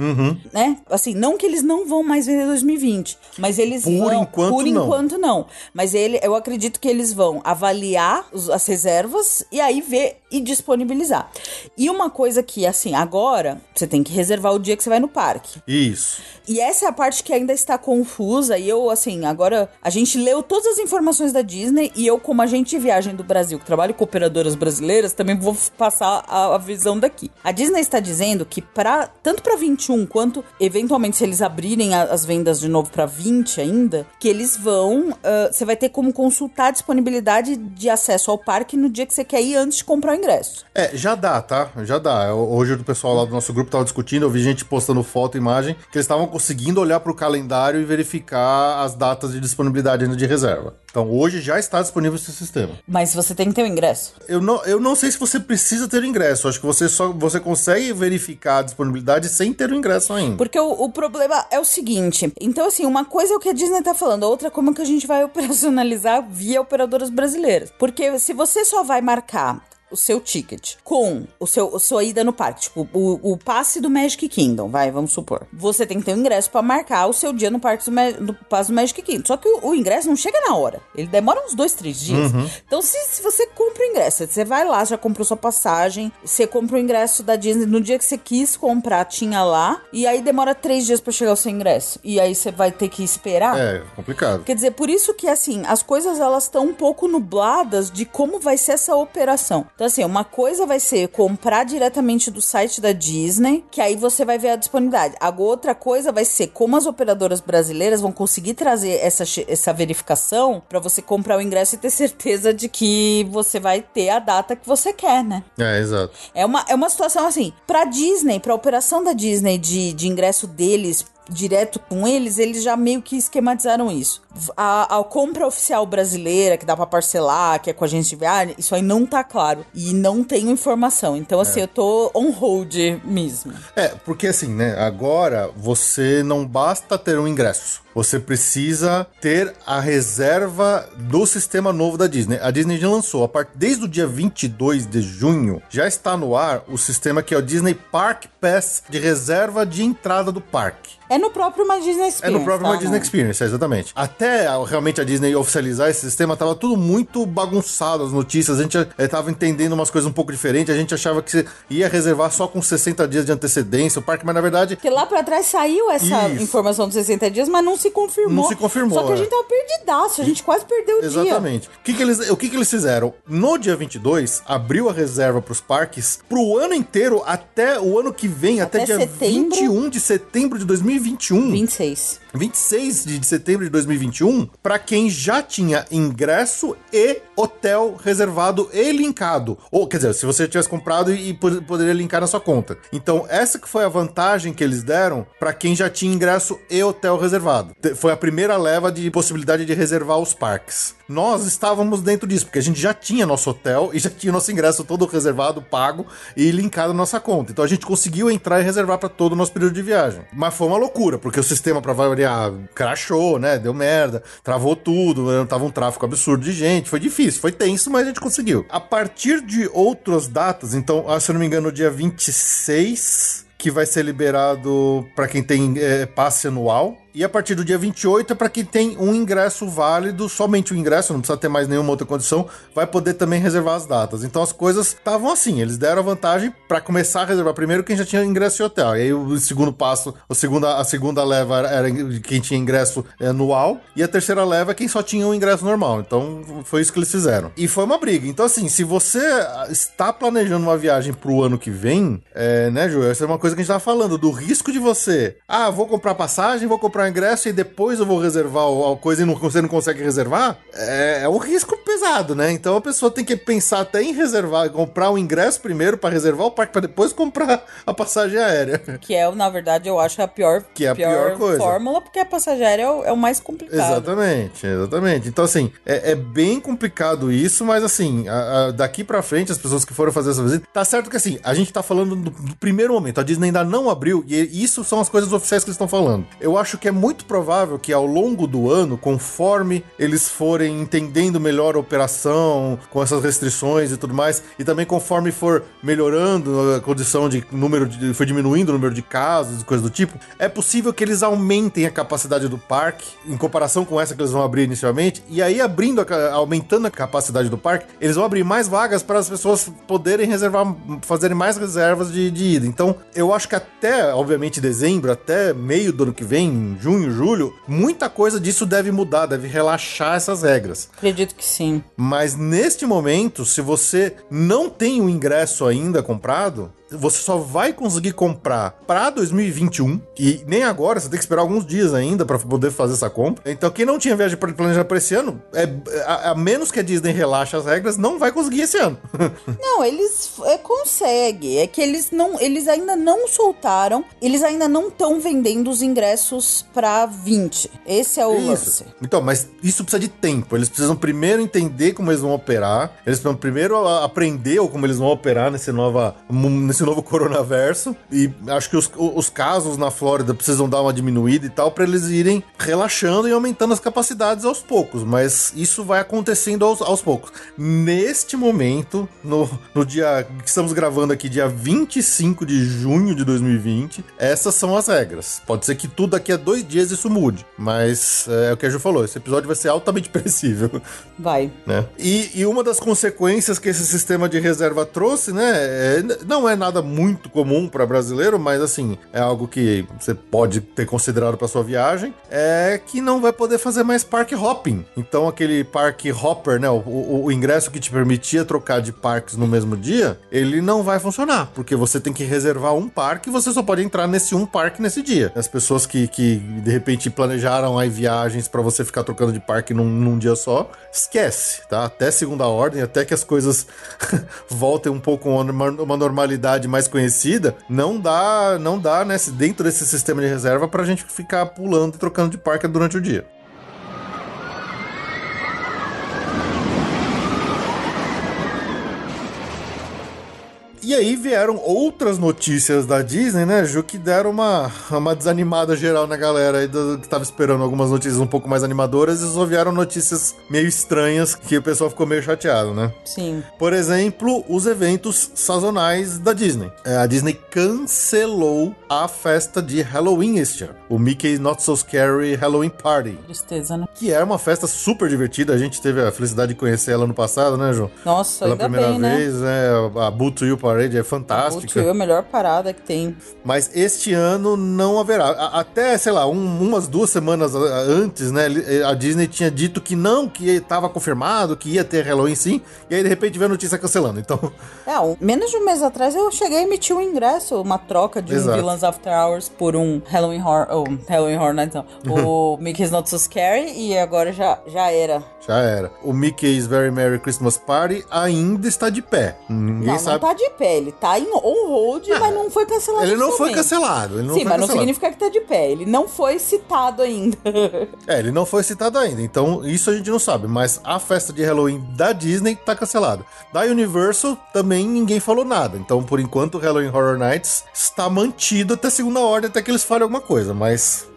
S2: né? Assim, não que eles não vão mais vender 2020, mas eles
S1: Por
S2: vão
S1: enquanto,
S2: por
S1: não.
S2: enquanto não. Mas ele, eu acredito que eles vão avaliar os- as reservas e aí ver e disponibilizar. E uma coisa que assim, agora você tem que reservar o dia que você vai no parque.
S1: Isso.
S2: E essa é a parte que ainda está confusa. E eu, assim, agora a gente leu todas as informações da Disney. E eu, como agente de viagem do Brasil, que trabalho com operadoras brasileiras, também vou passar a, a visão daqui. A Disney está dizendo que, pra, tanto para 21 quanto, eventualmente, se eles abrirem a- as vendas de novo para 20 ainda, que eles vão. Você vai ter como consultar a disponibilidade de acesso ao parque no dia que você quer ir antes de comprar o ingresso.
S1: É, já dá, tá? Já dá. Hoje o pessoal lá do nosso grupo tava discutindo, eu vi gente postando foto imagem, que eles estavam conseguindo olhar pro calendário e verificar as datas de disponibilidade ainda de reserva. Então hoje já está disponível esse sistema.
S2: Mas você tem que ter o ingresso.
S1: Eu não, eu não sei se você precisa ter o ingresso, acho que você só você consegue verificar a disponibilidade sem ter o ingresso ainda.
S2: Porque o, o problema é o seguinte. Então, assim, uma coisa é o que a Disney tá falando, outra é como que a gente vai operacionalizar via operadoras brasileiras. Porque se você só vai marcar o seu ticket com o seu a sua ida no parque, tipo, o, o passe do Magic Kingdom, vai, vamos supor. Você tem que ter um ingresso pra marcar o seu dia no parque do, passe do Magic Kingdom. Só que o, o ingresso não chega na hora. Ele demora uns dois, três dias. Então, se, se você compra o ingresso, você vai lá, já comprou sua passagem, você compra o ingresso da Disney no dia que você quis comprar, tinha lá, e aí demora três dias pra chegar o seu ingresso. E aí você vai ter que esperar.
S1: É, complicado.
S2: Quer dizer, por isso que, assim, as coisas elas estão um pouco nubladas de como vai ser essa operação. Então, assim, uma coisa vai ser comprar diretamente do site da Disney, que aí você vai ver a disponibilidade. A outra coisa vai ser como as operadoras brasileiras vão conseguir trazer essa, essa verificação pra você comprar o ingresso e ter certeza de que você vai ter a data que você quer, né?
S1: É, exato.
S2: É uma, é uma situação assim, pra Disney, pra operação da Disney de, de ingresso deles direto com eles, eles já meio que esquematizaram isso. A, a compra oficial brasileira, que dá pra parcelar, que é com a agência de viagem, isso aí não tá claro. E não tenho informação. Então, assim, eu tô on hold mesmo.
S1: É, porque assim, né? Agora você não basta ter um ingresso. Você precisa ter a reserva do sistema novo da Disney. A Disney já lançou, a part... desde o dia 22 de junho, já está no ar o sistema que é o Disney Park Pass de reserva de entrada do parque.
S2: É no próprio My Disney
S1: É
S2: Experience.
S1: no próprio
S2: tá?
S1: My Disney Experience, é, exatamente. Até a- realmente a Disney oficializar esse sistema, tava tudo muito bagunçado as notícias. A gente eh, tava entendendo umas coisas um pouco diferentes. A gente achava que ia reservar só com 60 dias de antecedência o parque, mas na verdade.
S2: Porque lá pra trás saiu essa
S1: Isso.
S2: informação dos 60 dias, mas não se confirmou.
S1: Não se confirmou,
S2: Só que a
S1: é.
S2: gente tava perdidaço, a gente quase perdeu o dia.
S1: Exatamente. O que, que eles, o que, que eles fizeram? No dia 22, abriu a reserva pros parques pro ano inteiro, até o ano que vem, até,
S2: Até
S1: dia
S2: setembro.
S1: 21 de setembro de 2021.
S2: 26.
S1: 26 de setembro de 2021 para quem já tinha ingresso e hotel reservado e linkado. Ou, quer dizer, se você tivesse comprado e, pod- poderia linkar na sua conta. Então, essa que foi a vantagem que eles deram para quem já tinha ingresso e hotel reservado. Foi a primeira leva de possibilidade de reservar os parques. Nós estávamos dentro disso, porque a gente já tinha nosso hotel e já tinha nosso ingresso todo reservado, pago e linkado na nossa conta. Então a gente conseguiu entrar e reservar para todo o nosso período de viagem. Mas foi uma loucura, porque o sistema para variar crashou, né? Deu merda, travou tudo, né, tava um tráfego absurdo de gente. Foi difícil, foi tenso, mas a gente conseguiu. A partir de outras datas, então, ah, se eu não me engano, dia 26 que vai ser liberado para quem tem eh, passe anual. E a partir do dia 28 é para quem tem um ingresso válido, somente o ingresso, não precisa ter mais nenhuma outra condição, vai poder também reservar as datas. Então as coisas estavam assim, eles deram a vantagem para começar a reservar primeiro quem já tinha ingresso em hotel. E aí o segundo passo, a segunda, a segunda leva era, quem tinha ingresso anual, e a terceira leva é quem só tinha o ingresso normal. Então foi isso que eles fizeram. E foi uma briga. Então assim, se você está planejando uma viagem pro ano que vem, é, né, Ju, essa é uma coisa que a gente tava falando, do risco de você, ah, vou comprar passagem, vou comprar ingresso e depois eu vou reservar a coisa e não, você não consegue reservar, é, é um risco pesado, né? Então a pessoa tem que pensar até em reservar, comprar o ingresso primeiro para reservar o parque para depois comprar a passagem aérea.
S2: Que é, na verdade, eu acho a pior,
S1: Que é a pior coisa.
S2: fórmula, porque a passageira é o, é o mais complicado.
S1: Exatamente, exatamente. Então, assim, é, é bem complicado isso, mas assim, a- a- daqui pra frente, as pessoas que foram fazer essa visita, tá certo que assim, a gente tá falando do, do primeiro momento, a Disney ainda não abriu, e isso são as coisas oficiais que eles estão falando. Eu acho que é muito provável que ao longo do ano, conforme eles forem entendendo melhor a operação, com essas restrições e tudo mais, e também conforme for melhorando a condição de número de. foi diminuindo o número de casos e coisas do tipo, é possível que eles aumentem a capacidade do parque em comparação com essa que eles vão abrir inicialmente, e aí abrindo, a aumentando a capacidade do parque, eles vão abrir mais vagas para as pessoas poderem reservar, fazerem mais reservas de, de ida. Então, eu acho que até, obviamente, dezembro, até meio do ano que vem, junho, julho, muita coisa disso deve mudar, deve relaxar essas regras.
S2: Acredito que sim.
S1: Mas neste momento, se você não tem o ingresso ainda comprado, você só vai conseguir comprar para 2021 e nem agora, você tem que esperar alguns dias ainda para poder fazer essa compra. Então, quem não tinha viagem planejada para esse ano, é, a, a menos que a Disney relaxe as regras, não vai conseguir esse ano.
S2: Não, eles é, conseguem. É que eles não, eles ainda não soltaram, eles ainda não estão vendendo os ingressos pra 20. Esse é o
S1: Isso.
S2: lance.
S1: Então, mas isso precisa de tempo. Eles precisam primeiro entender como eles vão operar. Eles precisam primeiro aprender como eles vão operar nesse, nova, mu- nesse novo coronaverso. E acho que os, os casos na Flórida precisam dar uma diminuída e tal, para eles irem relaxando e aumentando as capacidades aos poucos. Mas isso vai acontecendo aos, aos poucos. Neste momento, no, no dia que estamos gravando aqui, dia 25 de junho de 2020, essas são as regras. Pode ser que tudo daqui a dois dias isso mude. Mas é, o que a Ju falou, esse episódio vai ser altamente previsível,
S2: Vai.
S1: né? E, e uma das consequências que esse sistema de reserva trouxe, né? é- não é nada nada muito comum para brasileiro, mas assim, é algo que você pode ter considerado para sua viagem, é que não vai poder fazer mais parque hopping. Então aquele parque hopper, né, o, o- o ingresso que te permitia trocar de parques no mesmo dia, ele não vai funcionar, porque você tem que reservar um parque e você só pode entrar nesse um parque nesse dia. As pessoas que, que de repente planejaram aí viagens para você ficar trocando de parque num, num dia só, esquece, tá? Até segunda ordem, até que as coisas voltem um pouco uma normalidade mais conhecida, não dá, não dá nesse, dentro desse sistema de reserva pra gente ficar pulando e trocando de parque durante o dia. E aí vieram outras notícias da Disney, né, Ju, que deram uma, uma desanimada geral na galera aí do- que tava esperando algumas notícias um pouco mais animadoras e só vieram notícias meio estranhas que o pessoal ficou meio chateado, né?
S2: Sim.
S1: Por exemplo, os eventos sazonais da Disney. É, A Disney cancelou a festa de Halloween este ano. O Mickey Not So Scary Halloween Party.
S2: Tristeza, né?
S1: Que é uma festa super divertida. A gente teve a felicidade de conhecer ela no passado, né, Ju?
S2: Nossa,
S1: Pela primeira
S2: bem, né?
S1: vez, né? A Boo to You Parade é fantástica.
S2: tio é a melhor parada que tem.
S1: Mas este ano não haverá. A- Até, sei lá, um- umas duas semanas a- antes, né? A Disney tinha dito que não, que estava confirmado, que ia ter Halloween sim. E aí, de repente, veio a notícia cancelando. Então,
S2: É, um- menos de um mês atrás eu cheguei a emitir um ingresso, uma troca de um
S1: Exato.
S2: Villains After Hours por um Halloween Horror. Oh, Halloween Horror Nights, não. O Mickey's Not So Scary e agora já, já era.
S1: já era. O Mickey's Very Merry Christmas Party ainda está de pé. Ninguém
S2: não,
S1: sabe.
S2: não tá de pé. Ele tá em on-hold, mas não foi cancelado.
S1: Ele não foi cancelado. Ele não
S2: Sim, mas não
S1: cancelado.
S2: significa que tá de pé. Ele não foi citado ainda.
S1: É, ele não foi citado ainda, então isso a gente não sabe, mas a festa de Halloween da Disney tá cancelada. Da Universal também ninguém falou nada, então por enquanto o Halloween Horror Nights está mantido até segunda ordem, até que eles falem alguma coisa, mas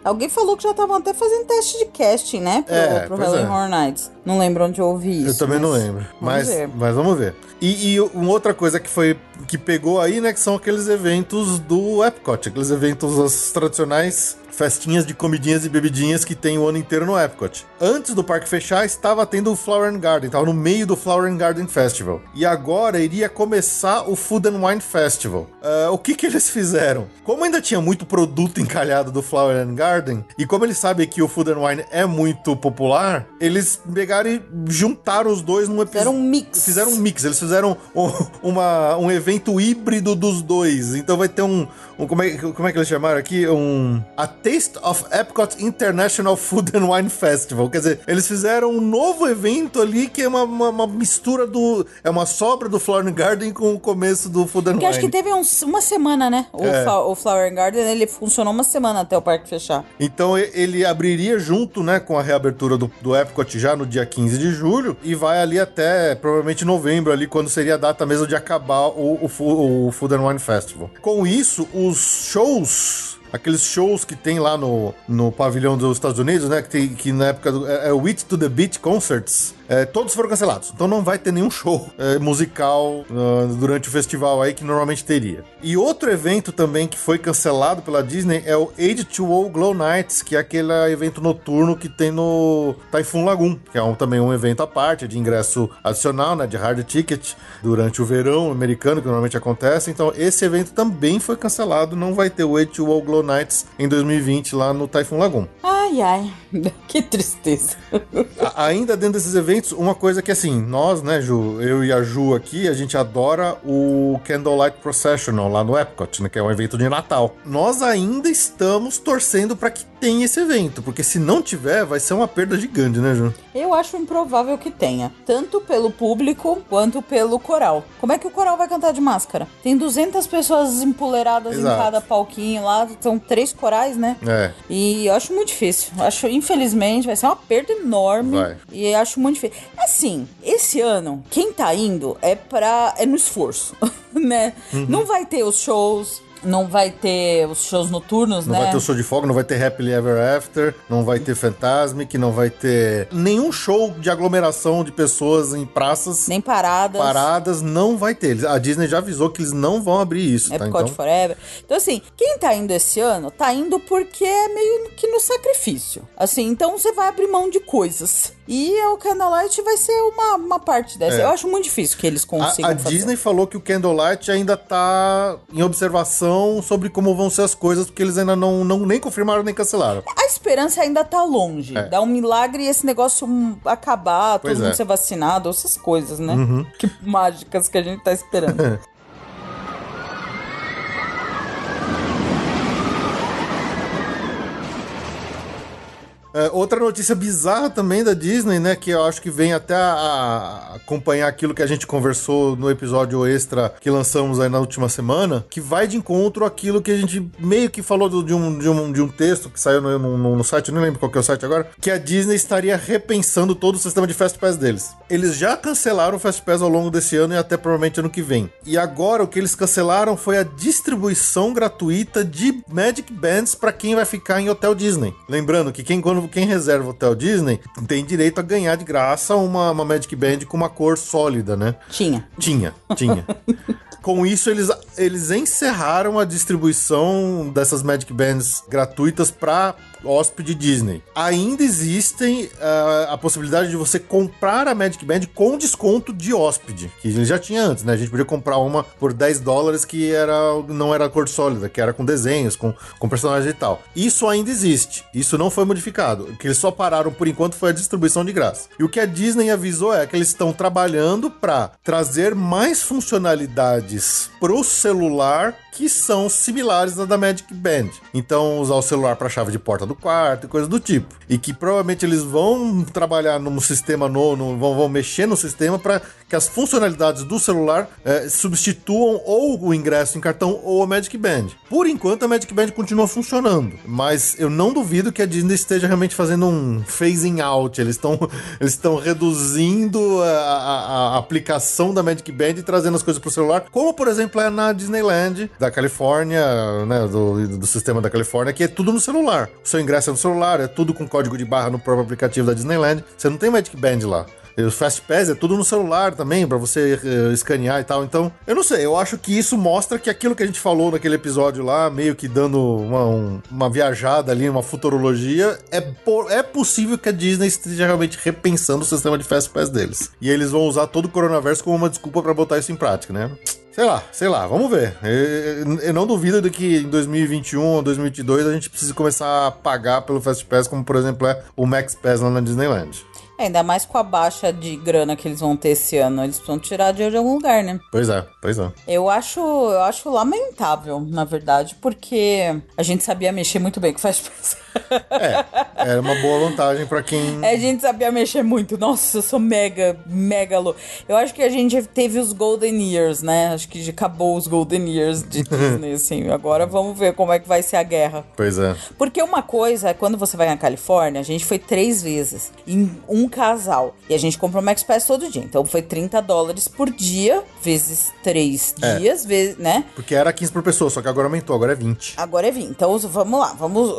S2: Alguém falou que já estavam até fazendo teste de casting, né? Pro,
S1: É,
S2: pro Halloween
S1: é.
S2: Horror Nights. Não lembro onde eu ouvi isso.
S1: eu também não
S2: mas
S1: lembro.
S2: vamos
S1: Mas,
S2: ver.
S1: mas vamos ver. E, e uma outra coisa que foi que pegou aí, né, que são aqueles eventos do Epcot, aqueles eventos tradicionais festinhas de comidinhas e bebidinhas que tem o ano inteiro no Epcot. Antes do parque fechar, estava tendo o Flower and Garden, estava no meio do Flower and Garden Festival. E agora iria começar o Food and Wine Festival. Ah, o que que eles fizeram? Como ainda tinha muito produto encalhado do Flower and Garden, e como eles sabem que o Food and Wine é muito popular, eles pegaram e juntaram os dois num episódio.
S2: Fizeram um mix.
S1: Fizeram um mix, eles fizeram um, uma, um evento híbrido dos dois. Então vai ter um. Um- como, é, como é que eles chamaram aqui? Um. A Taste of Epcot International Food and Wine Festival. Quer dizer, eles fizeram um novo evento ali que é uma, uma, uma mistura do. É uma sobra do Flower and Garden com o começo do Food and
S2: Porque
S1: Wine.
S2: acho que teve uns- uma semana, né? O,
S1: É.
S2: O Flower Garden, ele funcionou uma semana até o parque fechar.
S1: Então ele abriria junto, né, com a reabertura do, do Epcot já no dia 15 de julho e vai ali até provavelmente novembro ali, quando seria a data mesmo de acabar o, o, o Food and Wine Festival. Com isso, os shows aqueles shows que tem lá no, no pavilhão dos Estados Unidos, né? Que, tem, que na época do, é, é o It to the Beat Concerts. É, todos foram cancelados. Então não vai ter nenhum show é, musical ah, durante o festival aí que normalmente teria. E outro evento também que foi cancelado pela Disney é o H2O Glow Nights, que é aquele evento noturno que tem no Typhoon Lagoon, que é um- também um evento à parte, de ingresso adicional, né? De hard ticket, durante o verão americano, que normalmente acontece. Então esse evento também foi cancelado. Não vai ter o H2O Glow Nights em 2020 lá no Typhoon Lagoon.
S2: Ai, ai. que tristeza.
S1: Ainda dentro desses eventos, uma coisa que assim, nós, né, Ju, eu e a Ju aqui, a gente adora o Candlelight Processional lá no Epcot, né, que é um evento de Natal. Nós ainda estamos torcendo para que tenha esse evento, porque se não tiver, vai ser uma perda gigante, né, Ju?
S2: Eu acho improvável que tenha, tanto pelo público quanto pelo coral. Como é que o coral vai cantar de máscara? Tem 200 pessoas empoleiradas
S1: Exato.
S2: em cada palquinho lá, são três corais, né?
S1: É.
S2: E eu acho muito difícil. Eu Acho, infelizmente, vai ser uma perda enorme.
S1: Vai.
S2: E eu acho muito difícil. Assim, esse ano, quem tá indo é pra. é no esforço, né?
S1: Uhum.
S2: Não vai ter os shows. Não vai ter os shows noturnos,
S1: Não
S2: né?
S1: vai ter o show de fogo, não vai ter Happily Ever After, não vai ter Fantasmic, não vai ter nenhum show de aglomeração de pessoas em praças
S2: Nem paradas.
S1: paradas, não vai ter. A Disney já avisou que eles não vão abrir isso, tá?
S2: Epcot
S1: Então,
S2: Forever. Então, assim, quem tá indo esse ano, tá indo porque é meio que no sacrifício. Assim, então você vai abrir mão de coisas. E o Candlelight vai ser uma, uma parte dessa.
S1: É.
S2: Eu acho muito difícil que eles
S1: A,
S2: consigam
S1: a
S2: fazer.
S1: Disney falou que o Candlelight ainda tá em observação sobre como vão ser as coisas, porque eles ainda não, não nem confirmaram nem cancelaram.
S2: A esperança ainda tá longe.
S1: É.
S2: Dá um milagre e esse negócio acabar,
S1: Pois
S2: todo mundo
S1: é.
S2: ser vacinado, essas coisas, né?
S1: Uhum.
S2: Que mágicas que a gente tá esperando.
S1: É, outra notícia bizarra também da Disney, né? Que eu acho que vem até a, a acompanhar aquilo que a gente conversou no episódio extra que lançamos aí na última semana, que vai de encontro àquilo que a gente meio que falou do- de, um, de, um, de um texto que saiu no, no- no site, não lembro qual que é o site agora, que a Disney estaria repensando todo o sistema de Fast Pass deles. Eles já cancelaram o Fast Pass ao longo desse ano e até provavelmente ano que vem. E agora o que eles cancelaram foi a distribuição gratuita de Magic Bands para quem vai ficar em hotel Disney. Lembrando que quem, quando, quem reserva hotel Disney tem direito a ganhar de graça uma, uma Magic Band com uma cor sólida, né?
S2: Tinha.
S1: Tinha, tinha. Com isso, eles, eles encerraram a distribuição dessas Magic Bands gratuitas para hóspede Disney. Ainda existem ah, a possibilidade de você comprar a Magic Band com desconto de hóspede, que ele já tinha antes, né? A gente podia comprar uma por 10 dólares que era, não era cor sólida, que era com desenhos, com, com personagens e tal. Isso ainda existe. Isso não foi modificado. O que eles só pararam por enquanto foi a distribuição de graça. E o que a Disney avisou é que eles estão trabalhando para trazer mais funcionalidades pro celular que são similares à da Magic Band. Então, usar o celular para chave de porta do quarto e coisa do tipo. E que provavelmente eles vão trabalhar num sistema novo, vão, vão mexer no sistema para que as funcionalidades do celular eh, substituam ou o ingresso em cartão ou a Magic Band. Por enquanto, a Magic Band continua funcionando, mas eu não duvido que a Disney esteja realmente fazendo um phasing out. Eles estão eles estão reduzindo a, a- a aplicação da Magic Band e trazendo as coisas para o celular, como por exemplo é na Disneyland da Califórnia, né, do, do sistema da Califórnia, que é tudo no celular. O seu ingresso é no celular, é tudo com código de barra no próprio aplicativo da Disneyland. Você não tem Magic Band lá. E O Fast Pass é tudo no celular também, pra você eh, escanear e tal. Então, eu não sei, eu acho que isso mostra que aquilo que a gente falou naquele episódio lá, meio que dando uma, um- uma viajada ali, uma futurologia, é, é possível que a Disney esteja realmente repensando o sistema de Fast Pass deles. E eles vão usar todo o coronavirus como uma desculpa pra botar isso em prática, né? Sei lá, sei lá, vamos ver. Eu, eu não duvido de que em 2021 ou 2022 a gente precise começar a pagar pelo Fast Pass, como por exemplo é o Max Pass lá na Disneyland.
S2: É, Ainda mais com a baixa de grana que eles vão ter esse ano. Eles precisam tirar dinheiro de algum lugar, né?
S1: Pois é, pois é.
S2: Eu acho, eu acho lamentável, na verdade, porque a gente sabia mexer muito bem com Fast Pass.
S1: É, era uma boa vantagem pra quem.
S2: É, a gente sabia mexer muito. Nossa, eu sou mega, mega louco. Eu acho que a gente teve os Golden Years, né? Acho que acabou os Golden Years de Disney, assim. Agora vamos ver como é que vai ser a guerra.
S1: Pois é.
S2: Porque uma coisa é quando você vai na Califórnia, a gente foi três vezes em um casal. E a gente comprou o Max Pass todo dia. Então foi 30 dólares por dia, vezes três
S1: É.
S2: dias, vezes, né?
S1: Porque era 15 por pessoa, só que agora aumentou, agora é 20.
S2: Agora é 20. Então vamos lá, vamos.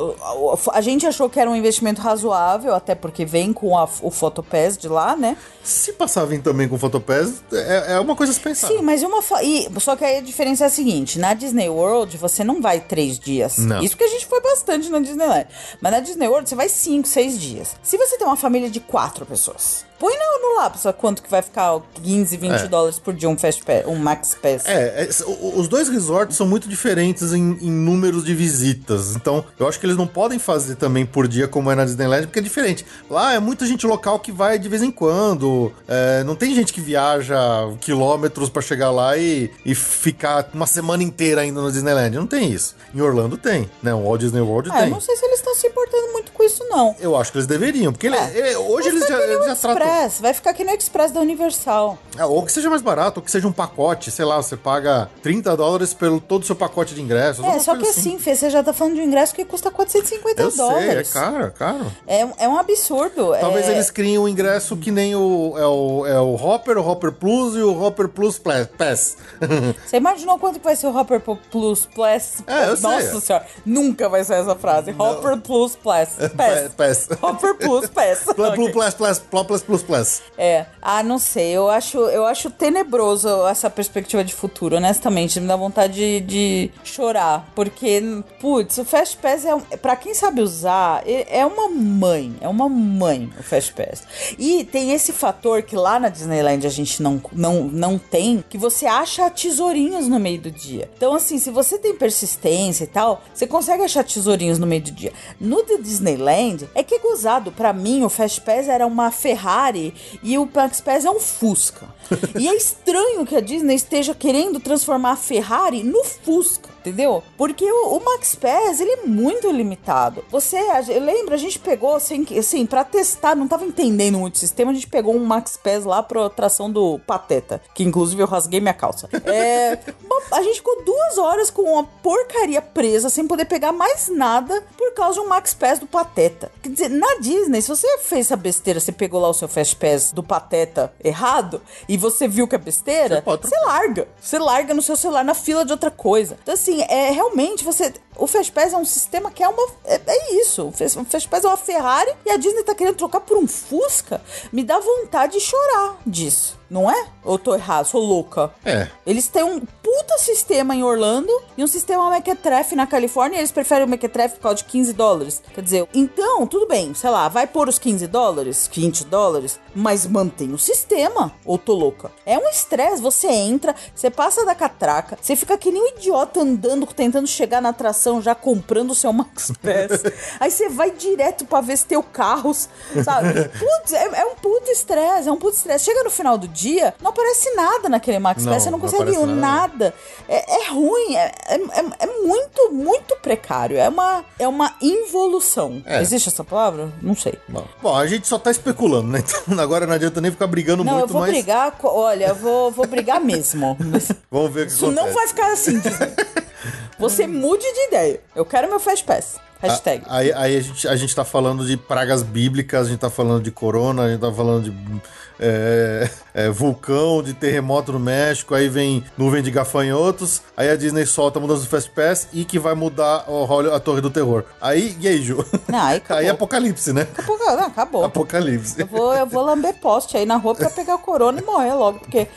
S2: A gente achou que era um investimento razoável, até porque vem com a- o Photopass de lá, né?
S1: Se passar vir também com Photopass, é, é uma coisa a se pensar.
S2: Sim, mas uma. fa- E, só que aí a diferença é a seguinte: na Disney World você não vai três dias.
S1: Não.
S2: Isso que a gente foi bastante na Disneyland. Mas na Disney World você vai cinco, seis dias. Se você tem uma família de quatro pessoas, põe no, no lápis ó, quanto que vai ficar 15, 20
S1: É.
S2: dólares por dia um Fast Pass, um Max Pass.
S1: É, é, os dois resorts são muito diferentes em, em números de visitas. Então, eu acho que eles não podem fazer também por dia como é na Disneyland, porque é diferente. Lá é muita gente local que vai de vez em quando. é, não tem gente que viaja quilômetros pra chegar lá e, e ficar uma semana inteira ainda na Disneyland. Não tem isso. Em Orlando tem, né? O Walt Disney World
S2: Ah, eu
S1: tem.
S2: não sei se eles estão se importando muito com isso, não.
S1: Eu acho que eles deveriam, porque ele-
S2: É.
S1: ele- hoje eles
S2: ficar
S1: já, eles já tratam.
S2: Express, vai ficar aqui no Express da Universal.
S1: É, ou que seja mais barato, ou que seja um pacote, sei lá, você paga 30 dólares pelo todo o seu pacote de ingressos.
S2: É, só que
S1: coisa
S2: assim, Fê, você já tá falando de um ingresso que custa 450
S1: Eu sei, é
S2: dólares.
S1: caro, é caro.
S2: É, é um absurdo.
S1: Talvez
S2: é...
S1: eles criem um ingresso que nem o, é o, é o Hopper, o Hopper Plus e o Hopper Plus Pass.
S2: Você imaginou quanto que vai ser o Hopper Plus Plus?
S1: É, eu sei.
S2: Nossa senhora, nunca vai ser essa frase. Hopper Plus Plus. Pass.
S1: Pass.
S2: Hopper Plus Pass.
S1: Plus,
S2: Ok.
S1: plus, plus, plus, plus, plus, Plus Plus.
S2: É, ah, não sei, eu acho, eu acho tenebroso essa perspectiva de futuro, honestamente, me dá vontade de, de chorar, porque, putz, o Fast Pass é, pra quem sabe usar, é uma mãe, é uma mãe o Fast Pass. E tem esse fator que lá na Disneyland a gente não, não, não tem, que você acha tesourinhos no meio do dia. Então, assim, se você tem persistência e tal, você consegue achar tesourinhos no meio do dia. No da Disneyland, é que é gozado. Pra mim, o Fast Pass era uma Ferrari e o Max Pass é um Fusca. e é estranho que a Disney esteja querendo transformar a Ferrari no Fusca. Entendeu? Porque o, o Max Pass, ele é muito limitado. Você, a- eu lembro, a gente pegou, assim, assim, pra testar, não tava entendendo muito o sistema, a gente pegou um Max Pass lá pra atração do Pateta, que inclusive eu rasguei minha calça. É, a gente ficou duas horas com uma porcaria presa, sem poder pegar mais nada, por causa de um Max Pass do Pateta. Quer dizer, na Disney, se você fez essa besteira, você pegou lá o seu Fast Pass do Pateta errado, e você viu que é besteira,
S1: Você pode
S2: você larga. Você larga no seu celular na fila de outra coisa. Então, assim, é realmente você. O Fast Pass é um sistema que é uma. É, é isso. O Fast o Fast Pass é uma Ferrari e a Disney tá querendo trocar por um Fusca. Me dá vontade de chorar disso. Não é? Ou eu tô errado? Sou louca.
S1: É.
S2: Eles têm um puta sistema em Orlando e um sistema Mequetrefe na Califórnia e eles preferem o Mequetrefe por causa de 15 dólares. Quer dizer, então, tudo bem, sei lá, vai pôr os 15 dólares, 20 dólares, mas mantém o sistema. Ou tô louca? É um estresse, você entra, você passa da catraca, você fica que nem um idiota andando, tentando chegar na atração, já comprando o seu Max Pass. Aí você vai direto pra ver se tem o carros, sabe? Putz, é, é um puto estresse, é um puto estresse. Chega no final do dia, não aparece nada naquele Max
S1: Não,
S2: Pass, você não
S1: não
S2: consegue
S1: nada.
S2: nada. É, é ruim, é, é, é- é muito, muito precário. É uma, é uma involução.
S1: É.
S2: Existe essa palavra? Não sei.
S1: Bom, bom, a gente só tá especulando, né? Então agora não adianta nem ficar brigando
S2: Não,
S1: muito,
S2: eu vou
S1: mas
S2: brigar, olha, eu vou, vou brigar mesmo.
S1: vamos ver o que
S2: Isso
S1: acontece.
S2: não vai ficar assim. Você mude de ideia. Eu quero meu Fast Pass. Hashtag.
S1: Aí, aí a, gente, a gente tá falando de pragas bíblicas, a gente tá falando de corona, a gente tá falando de é, é, vulcão, de terremoto no México, aí vem nuvem de gafanhotos, aí a Disney solta a mudança do Fast Pass e que vai mudar o Holly- a Torre do Terror. Aí, e aí, Ju?
S2: Não, aí.
S1: Aí é apocalipse, né?
S2: Acabou, não, acabou.
S1: Apocalipse.
S2: Eu vou, eu vou lamber poste aí na rua pra pegar o corona e morrer logo, porque.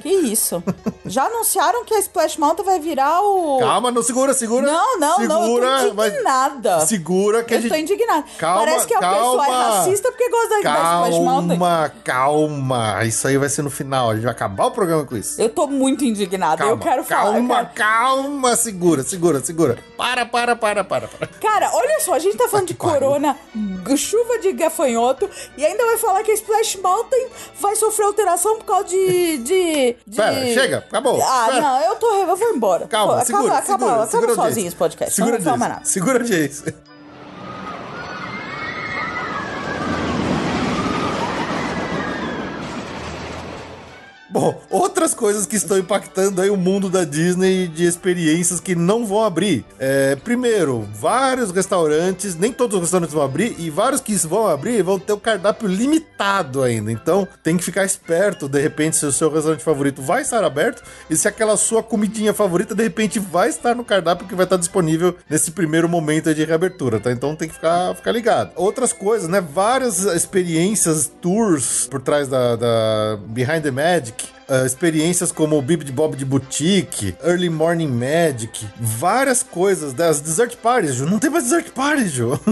S2: Que isso? Já anunciaram que a Splash Mountain vai virar o.
S1: Calma, não segura, segura.
S2: Não, não,
S1: segura,
S2: não, eu tô
S1: mas
S2: indignada.
S1: Segura que a
S2: eu
S1: gente.
S2: tô indignada.
S1: Calma,
S2: Parece que a é
S1: calma.
S2: racista porque gosta da, da Splash Mountain.
S1: Calma, calma. Isso aí vai ser no final. A gente vai acabar o programa com isso.
S2: Eu tô muito indignada.
S1: Calma,
S2: eu quero falar. eu
S1: calma, calma. Segura, segura, segura. Para, para, para, para. para.
S2: Cara, olha só, a gente tá falando de corona, chuva de gafanhoto, e ainda vai falar que a Splash Mountain vai sofrer alteração por causa de. de, de...
S1: Pera, chega, acabou.
S2: Ah,
S1: Pera.
S2: não, eu tô. Eu vou embora.
S1: Calma,
S2: Pô,
S1: segura,
S2: acaba,
S1: segura,
S2: acaba,
S1: segura
S2: acaba
S1: a
S2: sozinho esse podcast.
S1: Segura
S2: não falar
S1: audiência.
S2: nada.
S1: Segura Bom, outras coisas que estão impactando aí o mundo da Disney de experiências que não vão abrir. É, primeiro, vários restaurantes, nem todos os restaurantes vão abrir, e vários que vão abrir vão ter o cardápio limitado ainda. Então, tem que ficar esperto, de repente, se o seu restaurante favorito vai estar aberto, e se aquela sua comidinha favorita, de repente, vai estar no cardápio que vai estar disponível nesse primeiro momento de reabertura, tá? Então tem que ficar, ficar ligado. Outras coisas, né? Várias experiências, tours por trás da, da Behind the Magic. Ah, experiências como o Bib de Bob de Boutique, Early Morning Magic, várias coisas das Dessert Parties, Ju. Não tem mais Dessert Parties, Ju.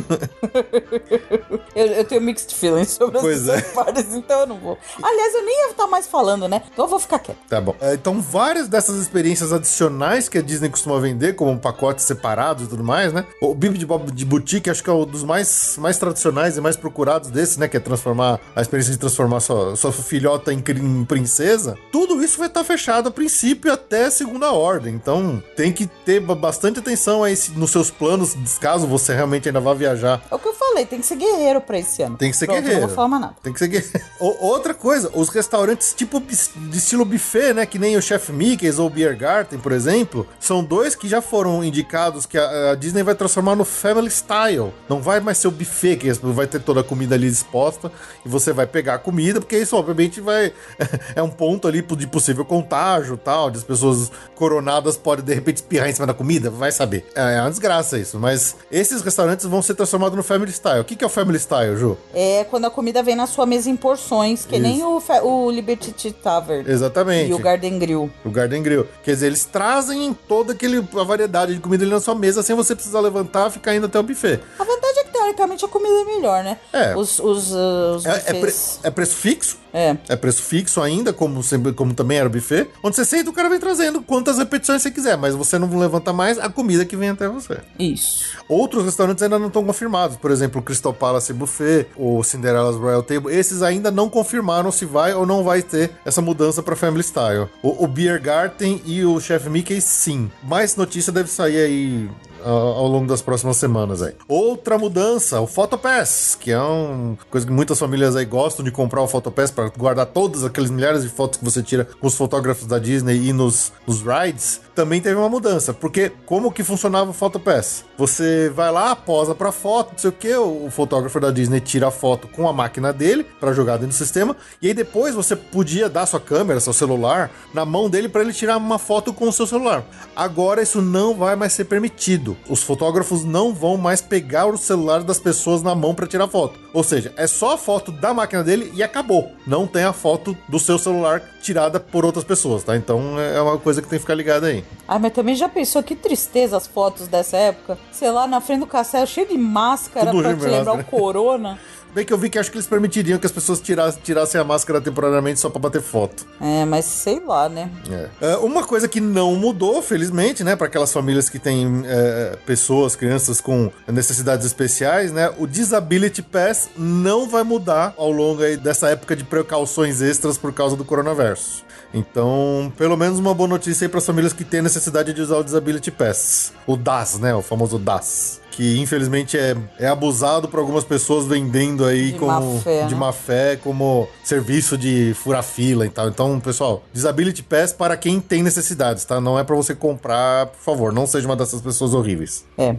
S2: Eu, eu tenho mixed feelings sobre
S1: Pois
S2: as
S1: é.
S2: partes, então eu não vou. Aliás, eu nem ia estar mais falando, né? Então eu vou ficar quieto.
S1: Tá bom. É, Então, várias dessas experiências adicionais que a Disney costuma vender, como pacotes separados e tudo mais, né? O Bib de Bob de Boutique, acho que é um dos mais, mais tradicionais e mais procurados desse, né? Que é transformar a experiência de transformar sua, sua filhota em, em princesa. Tudo isso vai estar fechado a princípio até segunda ordem. Então, tem que ter ba- bastante atenção aí nos seus planos, caso você realmente ainda vá viajar
S2: É o que eu falei, tem que ser guerreiro pra esse ano.
S1: tem que ser
S2: Pronto,
S1: guerreiro.
S2: Não vou falar nada.
S1: Tem que ser guerreiro. Outra coisa, os restaurantes tipo de estilo buffet, né? Que nem o Chef Mickey's ou o Beer Garden, por exemplo, são dois que já foram indicados que a, a Disney vai transformar no Family Style. Não vai mais ser o buffet, que vai ter toda a comida ali exposta e você vai pegar a comida, porque isso obviamente vai. é um ponto ali de possível contágio tal, de as pessoas coronadas podem de repente espirrar em cima da comida, vai saber. É, é uma desgraça isso, mas esses restaurantes vão ser transformados no Family, Style. O que, que é o Family Style, Ju?
S2: É quando a comida vem na sua mesa em porções, que nem o, o Liberty Tavern.
S1: Exatamente.
S2: E o Garden Grill.
S1: O Garden Grill. Quer dizer, eles trazem toda aquele, a variedade de comida ali na sua mesa sem você precisar levantar e ficar indo até o buffet.
S2: A vantagem teoricamente, a comida é melhor, né?
S1: É.
S2: Os, os, uh, os
S1: É, é, pre- é preço fixo.
S2: É.
S1: É preço fixo ainda, como, sempre, como também era o buffet. Onde você senta, o cara vem trazendo quantas repetições você quiser, mas você não levanta mais a comida que vem até você.
S2: Isso.
S1: Outros restaurantes ainda não estão confirmados. Por exemplo, o Crystal Palace Buffet, o Cinderella's Royal Table. Esses ainda não confirmaram se vai ou não vai ter essa mudança para Family Style. O, o Beer Garden e o Chef Mickey, sim. Mais notícia deve sair aí ao, longo das próximas semanas aí. Outra mudança, o Photopass, que é uma coisa que muitas famílias aí gostam de comprar o Photopass para guardar todas aqueles milhares de fotos que você tira com os fotógrafos da Disney e nos, nos rides. Também teve uma mudança, porque como que funcionava o Photopass? Você vai lá, posa pra foto, não sei o que, o fotógrafo da Disney tira a foto com a máquina dele para jogar dentro do sistema, e aí depois você podia dar sua câmera, seu celular, na mão dele para ele tirar uma foto com o seu celular. Agora isso não vai mais ser permitido. Os fotógrafos não vão mais pegar o celular das pessoas na mão para tirar foto. Ou seja, é só a foto da máquina dele e acabou. Não tem a foto do seu celular tirada por outras pessoas, tá? Então é uma coisa que tem que ficar ligada aí.
S2: Ai, mas também já pensou que tristeza as fotos dessa época? Sei lá, na frente do castelo, cheio de máscara
S1: Tudo
S2: pra te lembrar o corona.
S1: Bem que eu vi que acho que eles permitiriam que as pessoas tirassem, tirassem a máscara temporariamente só pra bater foto.
S2: É, mas sei lá, né?
S1: É, uma coisa que não mudou, felizmente, né, para aquelas famílias que têm é, pessoas, crianças com necessidades especiais, né, o Disability Pass não vai mudar ao longo aí dessa época de precauções extras por causa do coronavírus. Então, pelo menos uma boa notícia aí para as famílias que têm necessidade de usar o Disability Pass, o DAS, né, o famoso DAS. Que infelizmente é, é abusado por algumas pessoas vendendo aí
S2: De
S1: como
S2: má fé,
S1: de
S2: né?
S1: má fé como serviço de furar fila e tal. Então, pessoal, Disability Pass para quem tem necessidades, tá? Não é para você comprar, por favor, não seja uma dessas pessoas horríveis.
S2: É.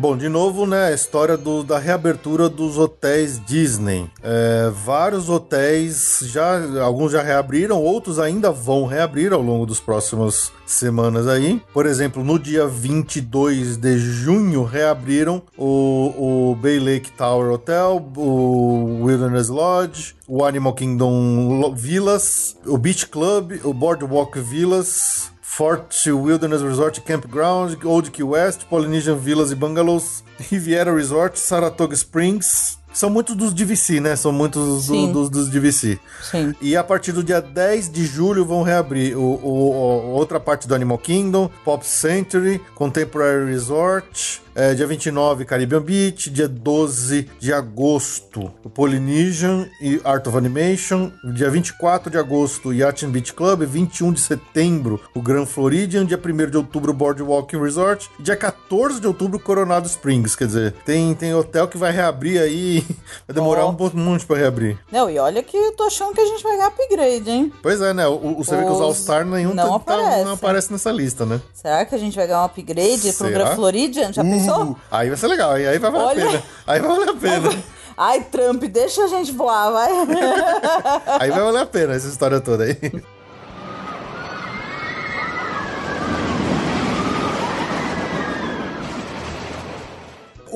S1: Bom, de novo, né, a história do- da reabertura dos hotéis Disney. É, vários hotéis já, alguns já reabriram, outros ainda vão reabrir ao longo dos próximas semanas aí. Por exemplo, no dia 22 de junho reabriram o, o Bay Lake Tower Hotel, o Wilderness Lodge, o Animal Kingdom Villas, o Beach Club, o Boardwalk Villas, Fort Wilderness Resort Campground, Old Key West, Polynesian Villas e Bungalows, Riviera Resort, Saratoga Springs. São muitos dos DVC, né? São muitos do- dos, dos DVC.
S2: Sim.
S1: E a partir do dia 10 de julho vão reabrir o, o- o- outra parte do Animal Kingdom, Pop Century, Contemporary Resort. É, dia 29, Caribbean Beach. Dia 12 de agosto, o Polynesian e Art of Animation. Dia 24 de agosto, Yacht and Beach Club. 21 de setembro, o Grand Floridian. Dia 1 de outubro, Boardwalk Resort. Dia 14 de outubro, Coronado Springs. Quer dizer, tem, tem hotel que vai reabrir aí. Vai demorar
S2: Ó.
S1: um pouco muito pra reabrir.
S2: Não, e olha que eu tô achando que a gente vai ganhar upgrade, hein?
S1: Pois é, né? O, você vê que os
S2: Os-
S1: All-Star nenhum
S2: não
S1: tá-
S2: aparece.
S1: não aparece nessa lista, né?
S2: Será que a gente vai ganhar um upgrade pro
S1: Será?
S2: Grand Floridian? Já pensou?
S1: Uh, aí vai ser legal, aí, aí vai valer
S2: Olha.
S1: a pena. Aí vai valer a pena.
S2: Ai, Trump, deixa a gente voar, vai.
S1: aí vai valer a pena essa história toda aí.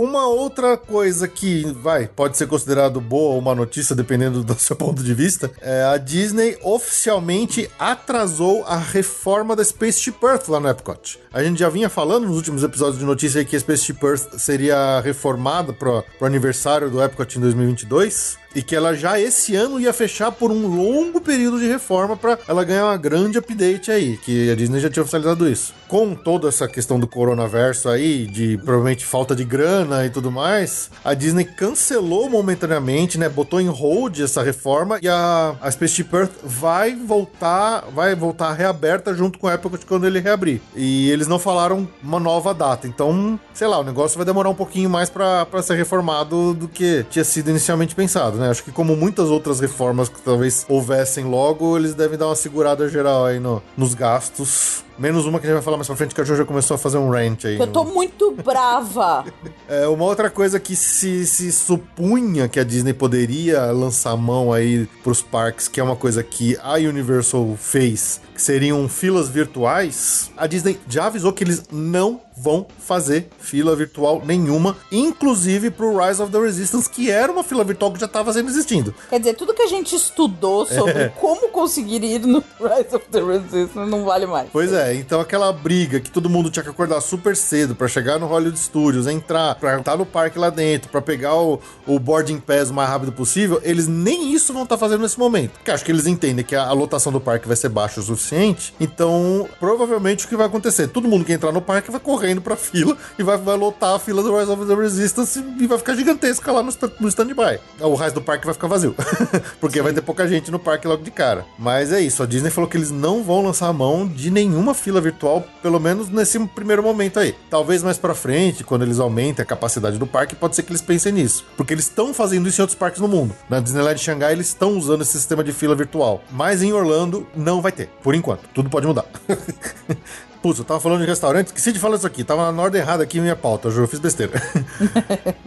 S1: Uma outra coisa que vai, pode ser considerado boa ou uma notícia, dependendo do seu ponto de vista, é a Disney oficialmente atrasou a reforma da Spaceship Earth lá no Epcot. A gente já vinha falando nos últimos episódios de notícia que a Spaceship Earth seria reformada pro, pro aniversário do Epcot em 2022 e que ela já esse ano ia fechar por um longo período de reforma para ela ganhar uma grande update aí, que a Disney já tinha oficializado isso. Com toda essa questão do coronavírus aí, de provavelmente falta de grana e tudo mais, a Disney cancelou momentaneamente, né, botou em hold essa reforma e a, a Spaceship Earth vai voltar, vai voltar reaberta junto com a Epcot quando ele reabrir. E eles não falaram uma nova data, então, sei lá, o negócio vai demorar um pouquinho mais para ser reformado do que tinha sido inicialmente pensado, né? Né? Acho que como muitas outras reformas que talvez houvessem logo, eles devem dar uma segurada geral aí no, nos gastos. Menos uma que a gente vai falar mais pra frente, que a Jo já começou a fazer um rant aí.
S2: Eu tô muito brava.
S1: É, uma outra coisa que se, se supunha que a Disney poderia lançar mão aí pros parques, que é uma coisa que a Universal fez, que seriam filas virtuais, a Disney já avisou que eles não vão fazer fila virtual nenhuma, inclusive pro Rise of the Resistance, que era uma fila virtual que já estava sendo existindo.
S2: Quer dizer, tudo que a gente estudou sobre
S1: É.
S2: como conseguir ir no Rise of the Resistance não vale mais.
S1: Pois é, então aquela briga que todo mundo tinha que acordar super cedo pra chegar no Hollywood Studios, entrar, pra estar no parque lá dentro, pra pegar o, o boarding pass o mais rápido possível, eles nem isso vão estar fazendo nesse momento. Porque acho que eles entendem que a, a lotação do parque vai ser baixa o suficiente, então provavelmente o que vai acontecer? Todo mundo que entrar no parque vai correndo pra fila e vai, vai lotar a fila do Rise of the Resistance e vai ficar gigantesca lá no, no stand-by. O resto do parque vai ficar vazio, porque vai ter pouca gente no parque logo de cara. Mas é isso, a Disney falou que eles não vão lançar a mão de nenhuma fila virtual, pelo menos nesse primeiro momento aí. Talvez mais pra frente, quando eles aumentem a capacidade do parque, pode ser que eles pensem nisso. Porque eles estão fazendo isso em outros parques no mundo. Na Disneyland Xangai, eles estão usando esse sistema de fila virtual. Mas em Orlando, não vai ter, por enquanto. Tudo pode mudar. Putz, eu tava falando de restaurante, esqueci de falar isso aqui, tava na ordem errada aqui minha pauta, eu fiz besteira.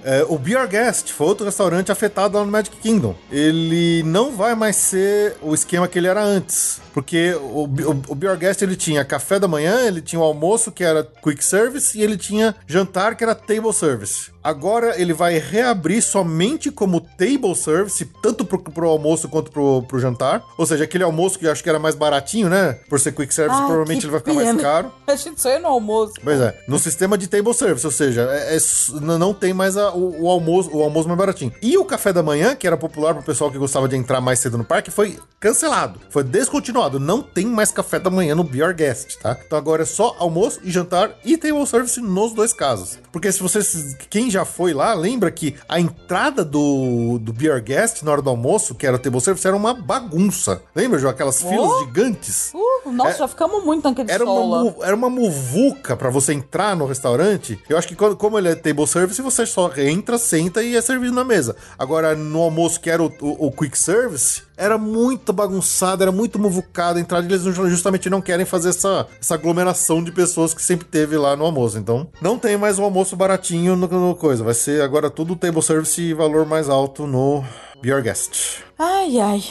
S1: É, o Be Our Guest foi outro restaurante afetado lá no Magic Kingdom. Ele não vai mais ser o esquema que ele era antes. Porque o, o, o Be Our Guest ele tinha café da manhã, ele tinha o almoço que era quick service e ele tinha jantar que era table service. Agora ele vai reabrir somente como table service, tanto pro, pro almoço quanto pro, pro jantar. Ou seja, aquele almoço que eu acho que era mais baratinho, né? Por ser quick service,
S2: Ai,
S1: provavelmente ele vai ficar mais
S2: pena.
S1: caro.
S2: A gente só ia no almoço.
S1: Pois é, no sistema de table service, ou seja, é- é não tem mais a- o, o almoço, o almoço mais baratinho. E o café da manhã, que era popular pro pessoal que gostava de entrar mais cedo no parque, foi cancelado, foi descontinuado. Não tem mais café da manhã no Be Our Guest, tá? Então agora é só almoço e jantar e table service nos dois casos. Porque se vocês, quem já foi lá, lembra que a entrada do, do Be Our Guest na hora do almoço, que era o table service, era uma bagunça. Lembra, João? Aquelas filas
S2: Oh!
S1: gigantes.
S2: Uh, nossa,
S1: É-
S2: já ficamos muito naquele
S1: Era uma, era uma muvuca pra você entrar no restaurante. Eu acho que quando- como ele é table service, você só entra, senta e é servido na mesa. Agora, no almoço, que era o, o- o quick service, era muito bagunçado, era muito muvucado. A entrada eles ju- justamente não querem fazer essa, essa aglomeração de pessoas que sempre teve lá no almoço. Então, não tem mais um almoço baratinho no, no coisa. Vai ser agora tudo table service e valor mais alto no Be Our Guest.
S2: Ai, ai.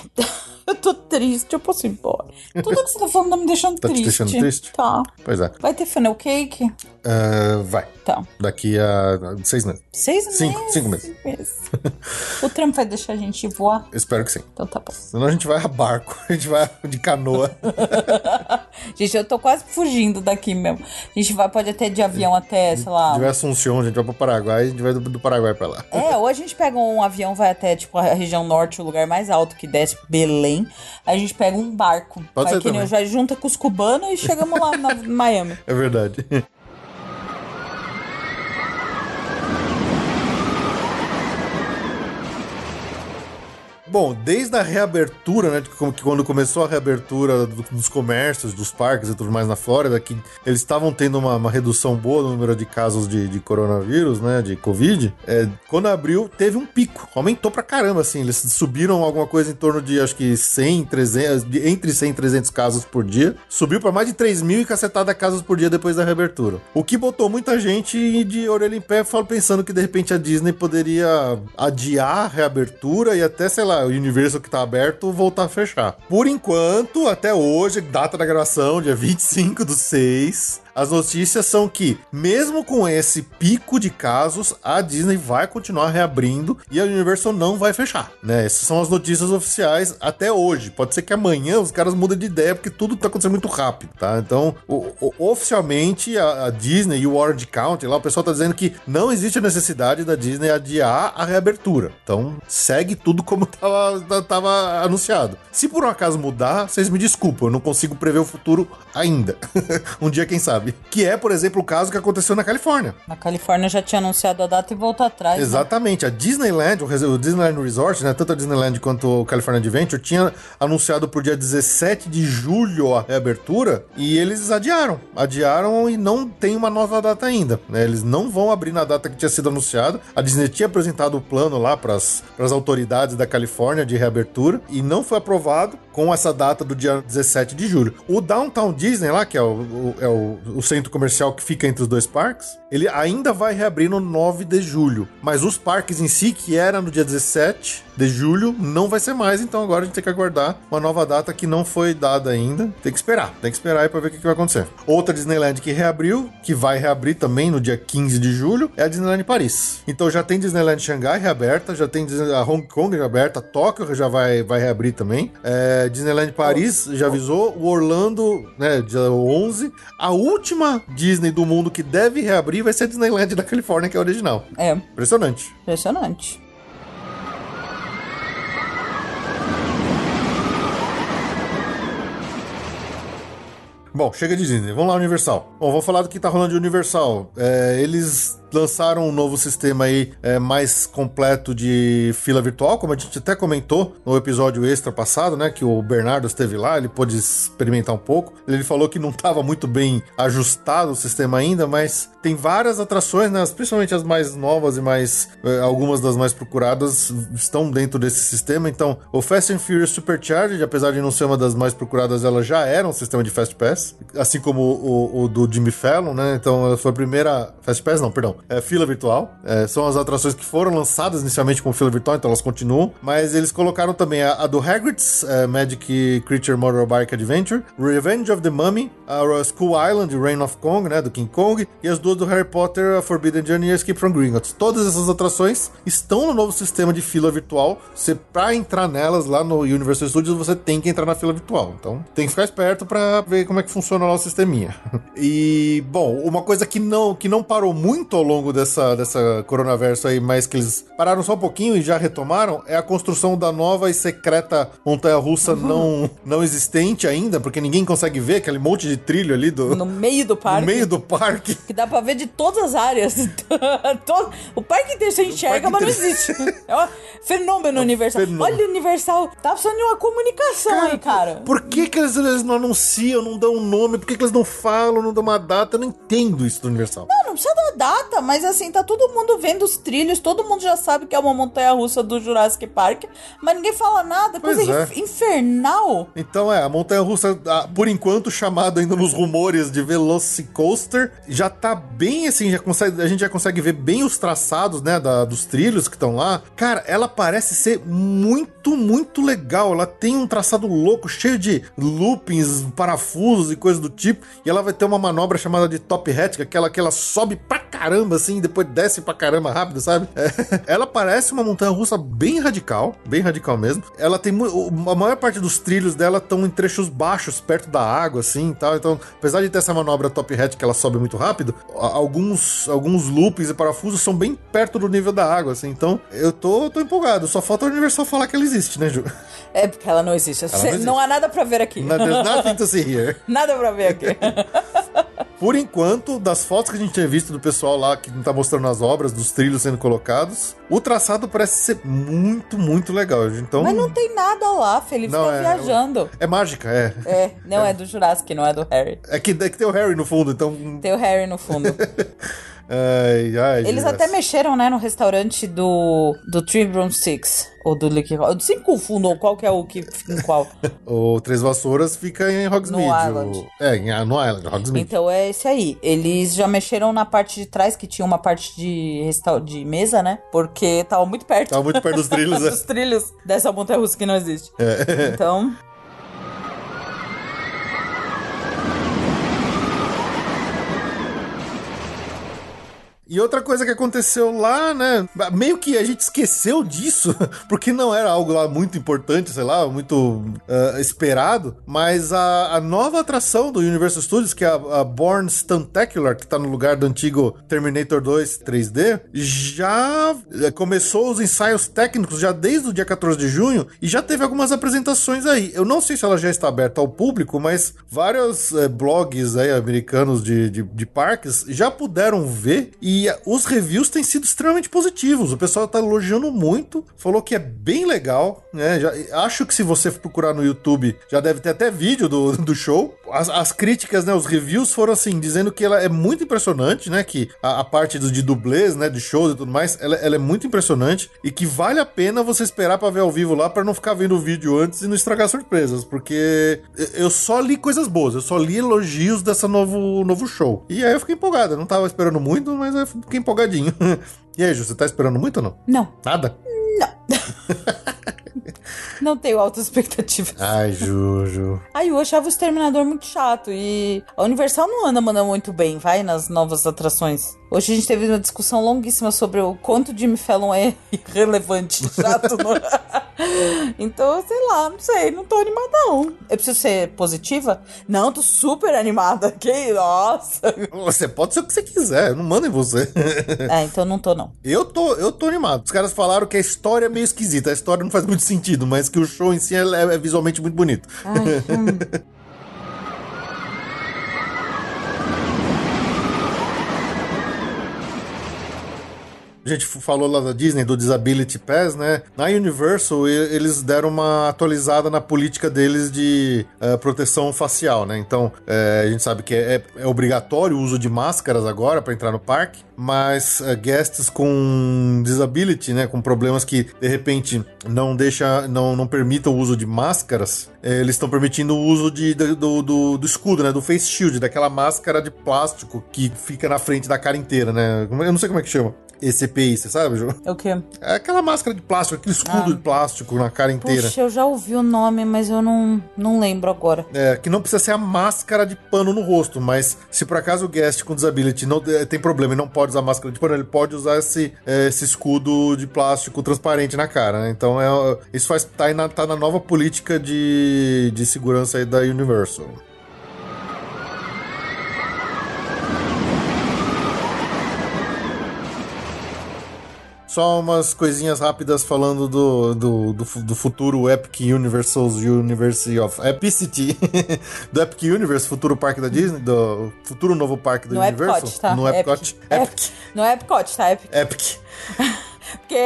S2: Eu tô triste, eu posso ir embora. Tudo que você tá falando tá me deixando
S1: Tá te
S2: triste.
S1: deixando triste?
S2: Tá.
S1: Pois é.
S2: Vai ter funnel cake?
S1: Ah, vai.
S2: Tá.
S1: Daqui a seis meses.
S2: Seis
S1: Cinco-
S2: meses?
S1: cinco meses.
S2: o Trump vai deixar a gente voar?
S1: Espero que sim.
S2: Então tá bom.
S1: Senão a gente vai a barco, a gente vai de canoa.
S2: Gente, eu tô quase fugindo daqui mesmo. A gente vai, pode até de avião até, sei lá.
S1: De Assunção, a gente vai pro Paraguai, a gente vai do, do Paraguai pra lá.
S2: É, ou a gente pega um avião, vai até, tipo, a região norte, o lugar mais alto que desce, Belém. Aí a gente pega um barco.
S1: Pode
S2: vai
S1: ser
S2: que nem
S1: também.
S2: já junta com os cubanos e chegamos lá na em Miami.
S1: É verdade. Bom, desde a reabertura, né, que quando começou a reabertura do- dos comércios, dos parques e tudo mais na Flórida, que eles estavam tendo uma, uma redução boa no número de casos de, de coronavírus, né, de Covid, é, quando abriu, teve um pico, aumentou pra caramba, assim, eles subiram alguma coisa em torno de, acho que 100, 300, de- entre 100 e 300 casos por dia, subiu pra mais de 3 mil e cacetada casos por dia depois da reabertura. O que botou muita gente de orelha em pé, pensando que de repente a Disney poderia adiar a reabertura e até, sei lá, o universo que tá aberto voltar a fechar. Por enquanto, até hoje, data da gravação, dia 25 do 6, as notícias são que, mesmo com esse pico de casos, a Disney vai continuar reabrindo e a Universal não vai fechar, né? Essas são as notícias oficiais até hoje. Pode ser que amanhã os caras mudem de ideia porque tudo tá acontecendo muito rápido, tá? Então, o- o- oficialmente, a, a Disney e o Orange County, lá o pessoal tá dizendo que não existe a necessidade da Disney adiar a reabertura. Então, segue tudo como tava, tava anunciado. Se por um acaso mudar, vocês me desculpam, eu não consigo prever o futuro ainda. um dia, quem sabe. Sabe? Que é, por exemplo, o caso que aconteceu na Califórnia.
S2: Na Califórnia já tinha anunciado a data e voltou atrás. né?
S1: Exatamente. A Disneyland, o Disneyland Resort, né? Tanto a Disneyland quanto o California Adventure, tinha anunciado pro dia 17 de julho a reabertura e eles adiaram. Adiaram e não tem uma nova data ainda. né? Eles não vão abrir na data que tinha sido anunciado. A Disney tinha apresentado o plano lá para as autoridades da Califórnia de reabertura e não foi aprovado com essa data do dia 17 de julho. O Downtown Disney lá, que é o, o- é o, o centro comercial que fica entre os dois parques, ele ainda vai reabrir no 9 de julho. Mas os parques em si, que era no dia 17 de julho, não vai ser mais. Então agora a gente tem que aguardar uma nova data que não foi dada ainda. Tem que esperar, tem que esperar aí pra ver o que, que vai acontecer. Outra Disneyland que reabriu, que vai reabrir também no dia 15 de julho, é a Disneyland Paris. Então já tem Disneyland Xangai reaberta, já tem a Hong Kong reaberta, Tóquio já vai, vai reabrir também. É, Disneyland Paris já avisou, o Orlando, né, dia 11. A última Disney do mundo que deve reabrir vai ser a Disneyland da Califórnia, que é a original.
S2: É,
S1: Impressionante.
S2: impressionante.
S1: Bom, chega de Disney. Vamos lá, Universal. Bom, vou falar do que tá rolando de Universal. É, eles lançaram um novo sistema aí é, mais completo de fila virtual, como a gente até comentou no episódio extra passado, né? Que o Bernardo esteve lá, ele pôde experimentar um pouco. Ele falou que não estava muito bem ajustado o sistema ainda, mas tem várias atrações, né? Principalmente as mais novas e mais. é, algumas das mais procuradas estão dentro desse sistema. Então, o Fast and Furious Supercharged, apesar de não ser uma das mais procuradas, ela já era um sistema de Fast Pass, assim como o, o do Jimmy Fallon, né? Então, foi a primeira. Fast Pass, não, perdão. É fila virtual. É, são as atrações que foram lançadas inicialmente com fila virtual, então elas continuam. Mas eles colocaram também a, a do Hagrid's é, Magic Creature Motorbike Adventure, Revenge of the Mummy, a School Island Reign of Kong, né? Do King Kong, e as duas do Harry Potter, a Forbidden Journey e Escape from Gringotts. Todas essas atrações estão no novo sistema de fila virtual. Você, pra entrar nelas lá no Universal Studios, você tem que entrar na fila virtual. Então, tem que ficar esperto pra ver como é que funciona o sisteminha. E, bom, uma coisa que não, que não parou muito ao longo dessa, dessa coronaverso aí, mas que eles pararam só um pouquinho e já retomaram, é a construção da nova e secreta montanha-russa não, não existente ainda, porque ninguém consegue ver aquele monte de trilho ali do,
S2: No meio do
S1: no
S2: parque.
S1: meio do parque.
S2: Que dá pra ver de todas as áreas. Todo- o parque inteiro você enxerga, mas não existe. É um fenômeno universal.
S1: fenômeno.
S2: Olha, Universal, tá precisando de uma comunicação aí, cara.
S1: Por que, que eles, eles não anunciam, não dão um nome? Por que, que eles não falam, não dão uma data? Eu não entendo isso do Universal.
S2: Não, não precisa da data, mas assim, tá todo mundo vendo os trilhos, todo mundo já sabe que é uma montanha-russa do Jurassic Park, mas ninguém fala nada,
S1: Pois
S2: coisa
S1: é.
S2: inf- infernal.
S1: Então é, a montanha russa, por enquanto, chamado ainda nos rumores de Velocicoaster, já tá bem assim, já consegue, a gente já consegue ver bem os traçados, né, da- dos trilhos que estão lá. Cara, ela parece ser muito, muito legal. Ela tem um traçado louco, cheio de loopings, parafusos e coisas do tipo. E ela vai ter uma manobra chamada de top hat, que é aquela que ela sobe pra caramba, assim, e depois desce pra caramba rápido, sabe? É, ela parece uma montanha russa bem radical, bem radical mesmo. Ela tem a maior parte dos trilhos dela estão em trechos baixos, perto da água, assim e tal. Então, apesar de ter essa manobra top hat que ela sobe muito rápido, alguns, alguns loopings e parafusos são bem perto do nível da água, assim. Então, eu tô, tô empolgado. Só falta o Universal falar que ela existe, né, Ju?
S2: É porque ela não existe. Cê-
S1: não existe.
S2: não há nada pra ver aqui.
S1: There's nothing to see here.
S2: Nada pra ver aqui.
S1: Por enquanto, das fotos que a gente tinha visto do pessoal lá que tá mostrando as obras, dos trilhos sendo colocados, o traçado parece ser muito, muito legal. Então,
S2: Mas não tem nada lá, Felipe
S1: Não,
S2: tá
S1: é-
S2: viajando.
S1: é mágica, é.
S2: É, não é. do Jurassic, não é do Harry.
S1: É que, é que tem o Harry no fundo, então.
S2: Tem o Harry no fundo.
S1: Ai, ai,
S2: Eles
S1: Jesus.
S2: até mexeram, né, no restaurante do, do Three Broomsticks. Ou do Liquid Eu sempre confundo qual que é o que fica em qual.
S1: O Três Vassouras fica em Hogsmeade.
S2: No
S1: o-
S2: Island.
S1: É, em, no Island, Hogsmeade.
S2: Então é esse aí. Eles já mexeram na parte de trás, que tinha uma parte de, resta- de mesa, né? Porque tava muito perto.
S1: Tava muito perto dos trilhos,
S2: dos
S1: é.
S2: trilhos dessa montanha russa que não existe. Então.
S1: E outra coisa que aconteceu lá, né? Meio que a gente esqueceu disso, porque não era algo lá muito importante, sei lá, muito ah, esperado. Mas a, a nova atração do Universal Studios, que é a, a Born Stuntacular, que tá no lugar do antigo Terminator 2 3D, já eh, começou os ensaios técnicos já desde o dia 14 de junho e já teve algumas apresentações aí. Eu não sei se ela já está aberta ao público, mas vários eh, blogs aí americanos de, de, de parques já puderam ver e eh, os reviews têm sido extremamente positivos. O pessoal tá elogiando muito, falou que é bem legal, né? Já, acho que se você procurar no YouTube, já deve ter até vídeo do, do show. As, as críticas, né? Os reviews foram assim, dizendo que ela é muito impressionante, né? Que a, a parte dos de dublês, né? De shows e tudo mais, ela, ela é muito impressionante e que vale a pena você esperar pra ver ao vivo lá pra não ficar vendo o vídeo antes e não estragar surpresas, porque eu- eu só li coisas boas, eu só li elogios dessa novo, novo show. E aí eu fiquei empolgado, eu não tava esperando muito, mas eu fiquei empolgadinho. E aí, Ju, você tá esperando muito ou não?
S2: Não,
S1: Nada?
S2: não tenho altas expectativas.
S1: Ai, Juju.
S2: Aí eu achava o Exterminador muito chato e a Universal não anda mandando muito bem, vai, nas novas atrações. Hoje a gente teve uma discussão longuíssima sobre o quanto Jimmy Fallon é irrelevante, chato. não? então, sei lá, não sei, não tô animada não. Eu preciso ser positiva? Não, tô super animada. Que, nossa.
S1: Você pode ser o que você quiser, eu não mando em você.
S2: É, então não tô não.
S1: Eu tô, eu tô animado. Os caras falaram que a história é meio esquisita, a história não faz muito sentido, mas que o show em si é, é visualmente muito bonito.
S2: Ai, hum.
S1: A gente falou lá da Disney, do Disability Pass, né? Na Universal, eles deram uma atualizada na política deles de eh, proteção facial, né? Então, eh, a gente sabe que é, é obrigatório o uso de máscaras agora para entrar no parque, mas eh, guests com disability, né? Com problemas que, de repente, não deixa, não, não permitam o uso de máscaras, eles estão permitindo o uso de, do, do, do escudo, né? Do face shield, daquela máscara de plástico que fica na frente da cara inteira, né? Eu não sei como é que chama. ECPI, você sabe, Ju?
S2: É o quê?
S1: É aquela máscara de plástico, aquele escudo de plástico na cara inteira.
S2: Puxa, eu já ouvi o nome, mas eu não, não lembro agora.
S1: É, que não precisa ser a máscara de pano no rosto, mas se por acaso o guest com disability não eh, tem problema e não pode usar máscara de pano, ele pode usar esse, eh, esse escudo de plástico transparente na cara, né? Então é, isso faz, tá, na, tá na nova política de, de segurança aí da Universal. Só umas coisinhas rápidas falando do, do, do, do futuro Epic Universal's University of Epicity. do Epic Universe, futuro parque da Disney, do futuro novo parque da
S2: No
S1: Universal.
S2: Epcot, tá?
S1: No Epcot.
S2: Epic.
S1: Epic.
S2: No Epcot, tá? Epic.
S1: Epic.
S2: Porque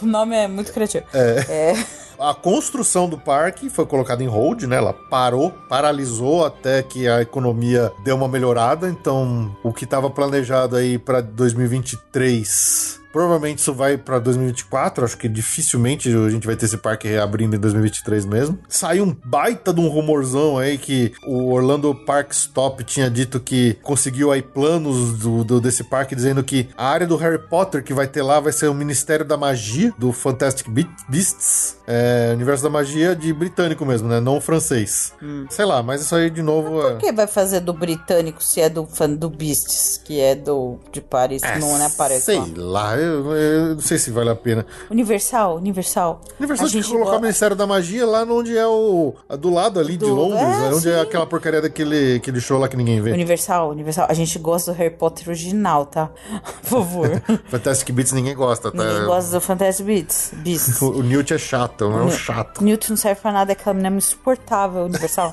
S2: o nome é muito criativo. É.
S1: A construção do parque foi colocada em hold, né? Ela parou, paralisou até que a economia deu uma melhorada. Então, o que estava planejado aí para 2023 Provavelmente isso vai pra 2024. Acho que dificilmente a gente vai ter esse parque reabrindo em 2023 mesmo. Saiu um baita de um rumorzão aí que o Orlando Park Stop tinha dito que conseguiu aí planos do, do- desse parque dizendo que a área do Harry Potter que vai ter lá vai ser o Ministério da Magia do Fantastic Be- Beasts. É, universo da magia de britânico mesmo, né? Não francês. Sei lá, mas isso aí de novo é.
S2: Por que vai fazer do britânico se é do fã do Beasts, que é do de Paris, não é Paris?
S1: Sei
S2: não.
S1: lá, eu, eu não sei se vale a pena.
S2: Universal, Universal.
S1: Universal
S2: A
S1: tinha que colocar o Ministério da Magia lá onde é o. do lado ali de
S2: Do-
S1: Londres,
S2: é,
S1: né? onde é
S2: sim.
S1: aquela porcaria daquele aquele show lá que ninguém vê.
S2: Universal, Universal. A gente gosta do Harry Potter original, tá? Por favor.
S1: Fantastic Beats ninguém gosta, tá?
S2: Ninguém gosta do Fantastic Beasts. Beasts.
S1: O, o Newt é chato, é um chato.
S2: Newt não serve pra nada, é aquela menina insuportável, Universal.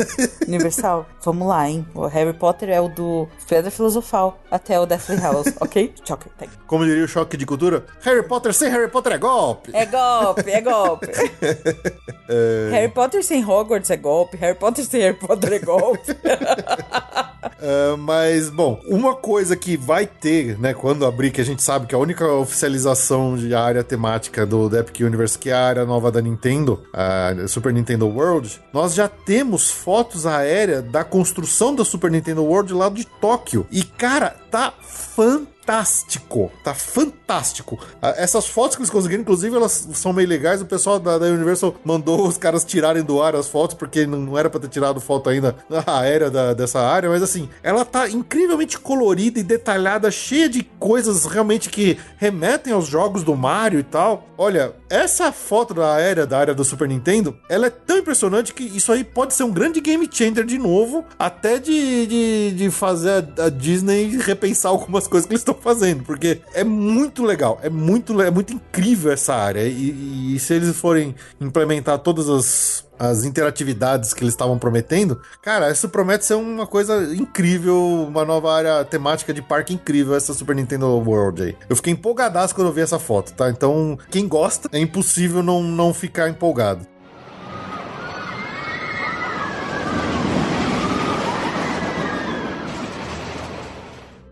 S2: Universal, vamos lá, hein? O Harry Potter é o do Pedra Filosofal até o Deathly Hallows, ok? Choque, tem.
S1: Como diria o choque de cultura, Harry Potter sem Harry Potter é golpe.
S2: É golpe, é golpe. Harry Potter sem Hogwarts é golpe. Harry Potter sem Harry Potter é golpe.
S1: Ah, mas, bom, uma coisa que vai ter, né, quando abrir, que a gente sabe que a única oficialização de área temática do The Epic Universe, que é a área nova da Nintendo, a Super Nintendo World, nós já temos fotos aéreas da construção da Super Nintendo World lá de Tóquio. E, cara, tá fantástico fantástico. Tá fantástico. Ah, Essas fotos que eles conseguiram, inclusive, elas são meio legais. O pessoal da, da Universal mandou os caras tirarem do ar as fotos, porque não era pra ter tirado foto ainda aérea da- dessa área. Mas assim, ela tá incrivelmente colorida e detalhada, cheia de coisas realmente que remetem aos jogos do Mario e tal. Olha, essa foto da aérea, da área do Super Nintendo, ela é tão impressionante que isso aí pode ser um grande game changer de novo, até de, de, de fazer a, a Disney repensar algumas coisas que eles estão fazendo, porque é muito legal, é muito, é muito incrível essa área. E, e se eles forem implementar todas as as interatividades que eles estavam prometendo, cara, isso promete ser uma coisa incrível, uma nova área temática de parque incrível, essa Super Nintendo World aí. Eu fiquei empolgadaço quando eu vi essa foto, tá? Então, quem gosta, é impossível não, não ficar empolgado.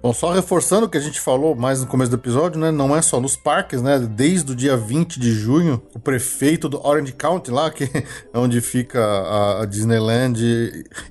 S1: Bom, só reforçando o que a gente falou mais no começo do episódio, né? Não é só nos parques, né? Desde o dia 20 de junho, o prefeito do Orange County lá, que é onde fica a, a Disneyland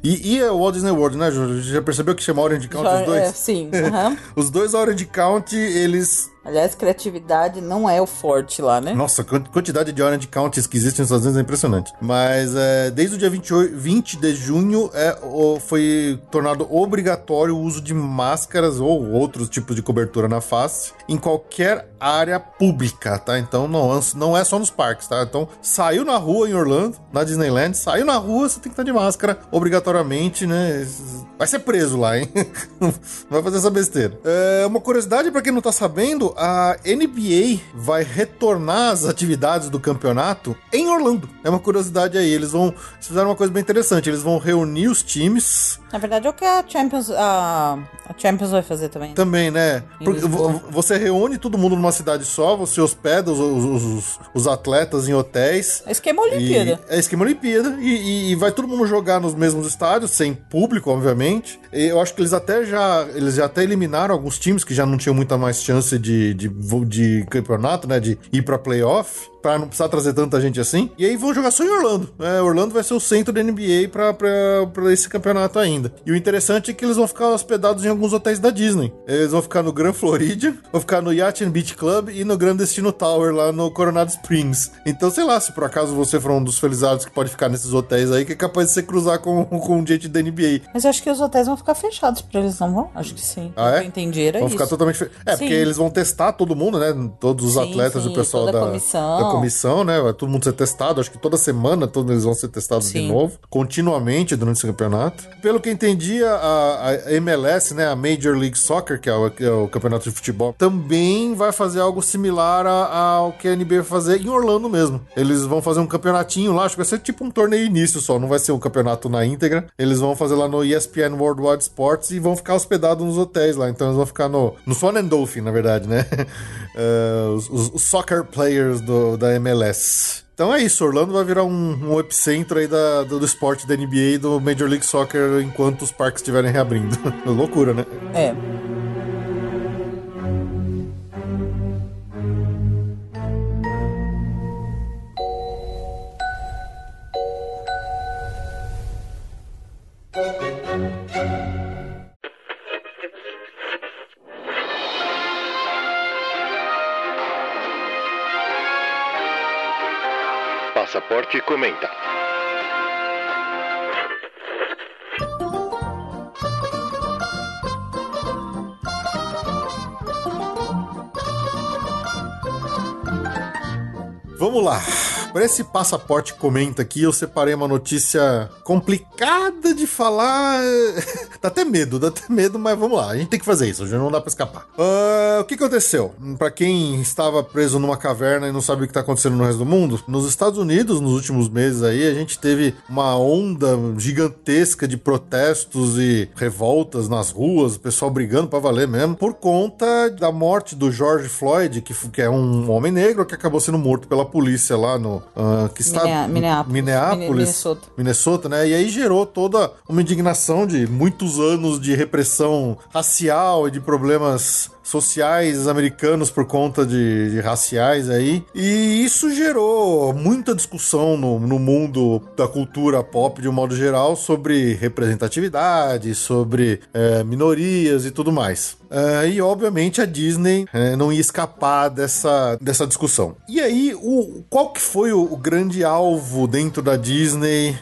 S1: e, e o Walt Disney World, né, Ju? Já percebeu que chama Orange County
S2: Já-
S1: os dois?
S2: é, sim, aham.
S1: Os dois Orange County, eles
S2: Aliás, criatividade não é o forte lá, né?
S1: Nossa, quantidade de Orange Counties que existem nos Estados Unidos é impressionante. Mas é, desde o dia 28, 20 de junho é, foi tornado obrigatório o uso de máscaras ou outros tipos de cobertura na face em qualquer área pública, tá? Então não, não é só nos parques, tá? Então saiu na rua em Orlando, na Disneyland, saiu na rua, você tem que estar de máscara obrigatoriamente, né? Vai ser preso lá, hein? Não vai fazer essa besteira. É, uma curiosidade pra quem não tá sabendo, a NBA vai retornar às atividades do campeonato em Orlando. É uma curiosidade aí. Eles vão. Eles fizeram uma coisa bem interessante. Eles vão reunir os times
S2: Na verdade, é o que a Champions, a, a Champions vai fazer também. né?
S1: também, né? Porque você reúne todo mundo numa cidade só, você hospeda os, os- os- os atletas em hotéis.
S2: É esquema Olimpíada.
S1: E, é esquema Olimpíada. E, e- e vai todo mundo jogar nos mesmos estádios, sem público, obviamente. Eu acho que eles até já. Eles já até eliminaram alguns times que já não tinham muita mais chance de, de, de campeonato, né? De ir pra playoff. Pra não precisar trazer tanta gente assim. E aí vão jogar só em Orlando. É, Orlando vai ser o centro da NBA pra, pra, pra esse campeonato ainda. E o interessante é que eles vão ficar hospedados em alguns hotéis da Disney. Eles vão ficar no Grand Floridian, vão ficar no Yacht and Beach Club e no Grand Destino Tower lá no Coronado Springs. Então, sei lá, se por acaso você for um dos felizados que pode ficar nesses hotéis aí, que é capaz de você cruzar com, com gente da NBA.
S2: Mas eu acho que os hotéis vão ficar fechados pra eles, não vão? Acho que sim.
S1: Ah, é?
S2: eu entendi era
S1: vão
S2: isso.
S1: ficar totalmente. fe- É,
S2: Sim.
S1: porque eles vão testar todo mundo, né? Todos os
S2: Sim,
S1: atletas e
S2: sim,
S1: o pessoal da
S2: comissão.
S1: da comissão, né? Vai todo mundo ser testado. Acho que toda semana todos eles vão ser testados de
S2: Sim.
S1: novo, continuamente durante esse campeonato. Pelo que entendi, a, a MLS, né? A Major League Soccer, que é, o, que é o campeonato de futebol, também vai fazer algo similar ao que a NBA vai fazer em Orlando mesmo. Eles vão fazer um campeonatinho lá, acho que vai ser tipo um torneio início só, não vai ser um campeonato na íntegra. Eles vão fazer lá no ESPN Worldwide Sports e vão ficar hospedados nos hotéis lá. Então eles vão ficar no, no Swan and Dolphin, na verdade, né? Os, os- os soccer players do, da MLS. Então é isso, Orlando vai virar um, um epicentro aí da- do, do esporte da NBA e do Major League Soccer enquanto os parques estiverem reabrindo. Loucura, né?
S2: É.
S5: Passaporte comenta.
S1: Vamos lá. Para esse passaporte comenta aqui, eu separei uma notícia complicada de falar. dá até medo, dá até medo, mas vamos lá. A gente tem que fazer isso, já não dá para escapar. Ah, o que aconteceu? Para quem estava preso numa caverna e não sabe o que tá acontecendo no resto do mundo, nos Estados Unidos, nos últimos meses aí, a gente teve uma onda gigantesca de protestos e revoltas nas ruas, o pessoal brigando para valer mesmo, por conta da morte do George Floyd, que, que é um homem negro que acabou sendo morto pela polícia lá no. Ah, que está,
S2: Minea- Minneapolis.
S1: Minneapolis.
S2: Minnesota.
S1: Minnesota, né? E aí gerou toda uma indignação de muitos anos de repressão racial e de problemas sociais americanos por conta de, de raciais aí. E isso gerou muita discussão no, no mundo da cultura pop de um modo geral sobre representatividade, sobre eh, minorias e tudo mais. Eh, e obviamente a Disney eh, não ia escapar dessa, dessa discussão. E aí, o, qual que foi o, o grande alvo dentro da Disney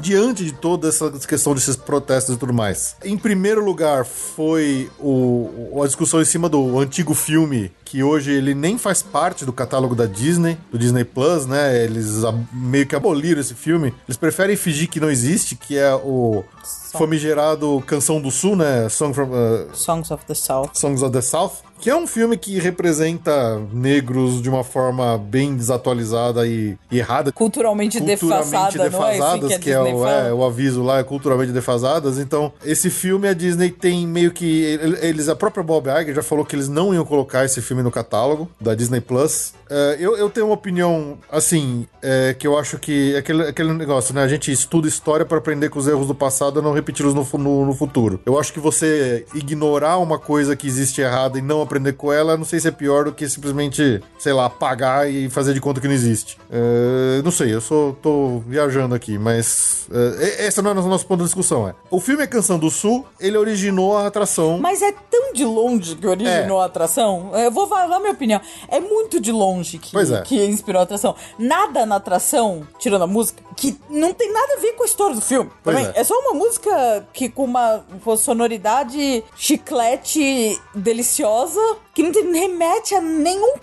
S1: diante de toda essa questão desses protestos e tudo mais? Em primeiro lugar, foi o- a discussão em cima do antigo filme que hoje ele nem faz parte do catálogo da Disney, do Disney Plus, né? Eles meio que aboliram esse filme. Eles preferem fingir que não existe, que é o famigerado Canção do Sul, né? Song from, uh,
S2: Songs of the South.
S1: Songs of the South, que é um filme que representa negros de uma forma bem desatualizada e, e errada.
S2: Culturalmente,
S1: Culturalmente
S2: defasada, não é assim
S1: defasadas,
S2: que
S1: que, é, o, é, o aviso lá, é culturalmente defasadas. Então, esse filme a Disney tem meio que. ele- Eles, a própria Bob Iger já falou que eles não iam colocar esse filme no catálogo da Disney Plus. É, eu, eu tenho uma opinião, assim, é, que eu acho que é aquele, aquele negócio, né? A gente estuda história para aprender com os erros do passado e não repeti-los no, no, no futuro. Eu acho que você ignorar uma coisa que existe errada e não aprender com ela, não sei se é pior do que simplesmente, sei lá, apagar e fazer de conta que não existe. É, não sei, eu só tô viajando aqui, mas é, esse não é o nosso ponto de discussão. É. O filme é Canção do Sul, ele originou a atração.
S2: Mas é tão de longe que originou
S1: É.
S2: a atração. Eu vou falar minha opinião. É muito de longe que,
S1: é.
S2: que inspirou a atração. Nada na atração, tirando a música, que não tem nada a ver com a história do filme.
S1: Pois
S2: também.
S1: é.
S2: É. só uma música que com uma sonoridade chiclete deliciosa, que não tem, remete a nenhum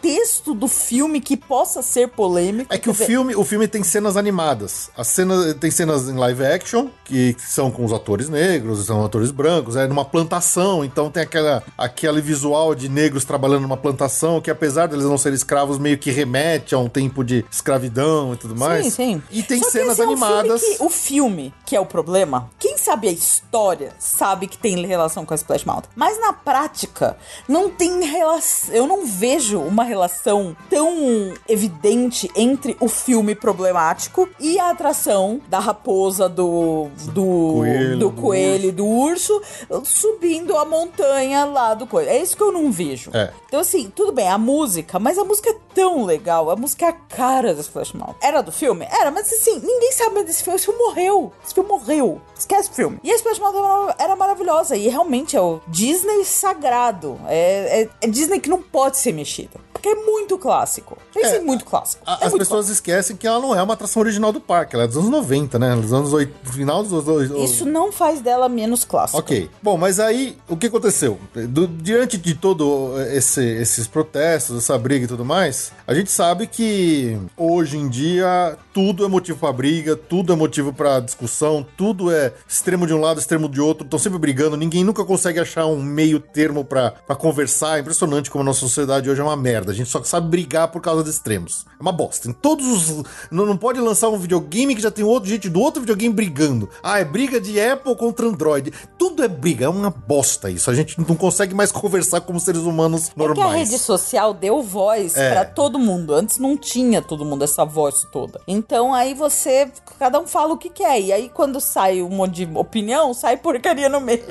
S2: contexto do filme que possa ser polêmico.
S1: É que o filme, o filme tem cenas animadas. As cenas tem cenas em live action que são com os atores negros, são atores brancos, é numa plantação, então tem aquela aquele visual de negros trabalhando numa plantação que apesar deles não serem escravos meio que remete a um tempo de escravidão e tudo mais.
S2: Sim, sim.
S1: E tem
S2: Só
S1: cenas
S2: é um filme
S1: animadas.
S2: que- o filme, que é o problema, quem sabe a história sabe que tem relação com a Splash Mountain. Mas na prática, não tem relação. Eu não vejo uma relação tão evidente entre o filme problemático e a atração da raposa, do. do
S1: Coelho,
S2: do coelho do urso subindo a montanha lá do coelho. É isso que eu não vejo.
S1: É.
S2: Então, assim, tudo bem, a música, mas a música é tão legal, a música é a cara da Splash Mountain. Era do filme? Era, mas assim, ninguém sabe desse filme. Esse filme morreu. Esse filme morreu. Esquece o filme. E a Splash Mountain era- maravilhosa. E realmente é o Disney sagrado. É, é- é Disney que não pode ser mexida. Porque é muito clássico. Isso é,
S1: É,
S2: muito clássico.
S1: A-
S2: é
S1: As
S2: muito
S1: pessoas esquecem que ela não é uma atração original do parque, ela é dos anos 90, né? Dos anos 8, final dos anos
S2: clássico. Isso não faz dela menos clássico.
S1: Ok. Bom, mas aí, o que aconteceu? Do- diante de todo esse- esses protestos, essa briga e tudo mais, a gente sabe que hoje em dia tudo é motivo pra briga, tudo é motivo pra discussão, tudo é extremo de um lado, extremo de outro, estão sempre brigando, ninguém nunca consegue achar um meio termo pra conversar. É impressionante como a nossa sociedade hoje é uma merda. A gente só sabe brigar por causa de extremos. É uma bosta. Em todos os. Não, não pode lançar um videogame que já tem outro gente do outro videogame brigando. Ah, é briga de Apple contra Android. Tudo é briga, é uma bosta isso. A gente não consegue mais conversar como seres humanos
S2: É que a rede social deu voz
S1: É.
S2: pra todo mundo. Antes não tinha todo mundo essa voz toda. Então aí você, cada um fala o que quer. E aí quando sai um monte de opinião, sai porcaria no meio.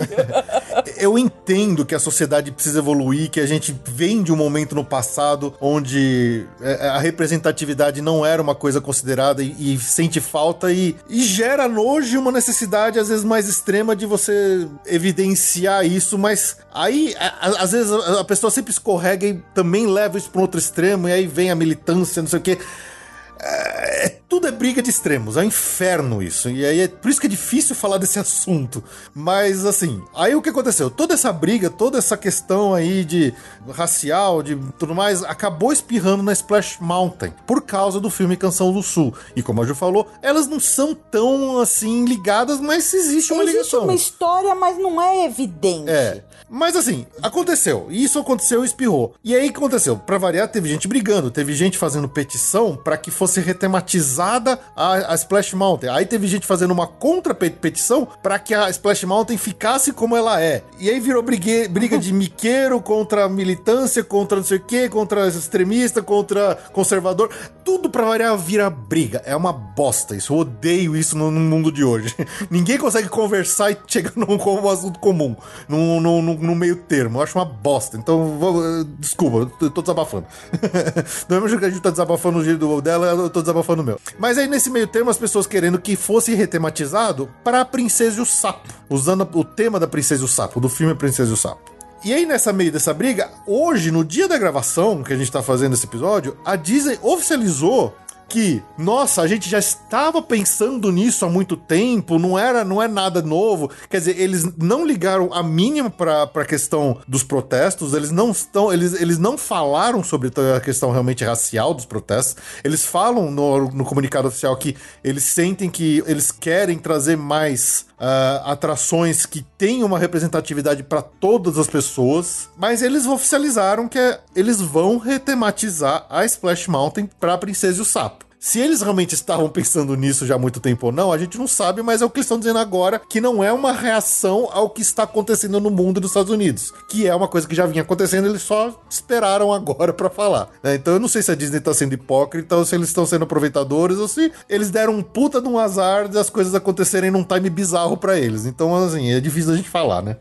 S1: Eu entendo que a sociedade precisa evoluir, que a gente vem de um momento no passado onde é, a representatividade não era uma coisa considerada e, e sente falta e, e gera hoje uma necessidade às vezes mais extrema de você evidenciar isso, mas aí a- a- às vezes a, a pessoa sempre escorrega e também leva isso para um outro extremo e aí vem a militância, não sei o quê. É, tudo é briga de extremos, é um inferno isso. E aí é por isso que é difícil falar desse assunto. Mas assim, aí o que aconteceu? Toda essa briga, toda essa questão aí de racial, de tudo mais, acabou espirrando na Splash Mountain por causa do filme Canção do Sul. E como a Ju falou, elas não são tão assim ligadas, mas existe uma
S2: Existe
S1: ligação.
S2: uma história, mas não é evidente.
S1: É. Mas assim, aconteceu. Isso aconteceu e espirrou. E aí o que aconteceu? Pra variar, teve gente brigando, teve gente fazendo petição pra que fosse a, a Splash Mountain. Aí teve gente fazendo uma contra-petição pra que a Splash Mountain ficasse como ela é. E aí virou brigue, briga de miqueiro contra militância, contra não sei o que, contra extremista, contra conservador. Tudo pra variar vira briga. É uma bosta isso. Eu odeio isso no, no mundo de hoje. Ninguém consegue conversar e chegar num, num assunto comum. Num, meio termo. Eu acho uma bosta. Então, vou- eh, desculpa, eu tô desabafando. Do mesmo jeito que a gente tá desabafando o jeito dela, eu tô desabafando o meu. Mas aí, nesse meio termo, as pessoas querendo que fosse retematizado pra Princesa e o Sapo. Usando o tema da Princesa e o Sapo, do filme Princesa e o Sapo. E aí, nessa meio dessa briga, hoje, no dia da gravação que a gente tá fazendo esse episódio, a Disney oficializou que, nossa, a gente já estava pensando nisso há muito tempo, não era, não é nada novo. Quer dizer, eles não ligaram a mínima para a questão dos protestos, eles não estão, eles, eles não falaram sobre a questão realmente racial dos protestos. Eles falam no, no comunicado oficial que eles sentem que eles querem trazer mais ah, atrações que tenham uma representatividade para todas as pessoas, mas eles oficializaram que é- eles vão retematizar a Splash Mountain para Princesa e o Sapo. Se eles realmente estavam pensando nisso já há muito tempo ou não, a gente não sabe, mas é o que eles estão dizendo agora, que não é uma reação ao que está acontecendo no mundo dos Estados Unidos, que é uma coisa que já vinha acontecendo, eles só esperaram agora pra falar. né? Então eu não sei se a Disney tá sendo hipócrita ou se eles estão sendo aproveitadores ou se eles deram um puta de um azar das coisas acontecerem num time bizarro pra eles. Então, assim, é difícil a gente falar, né?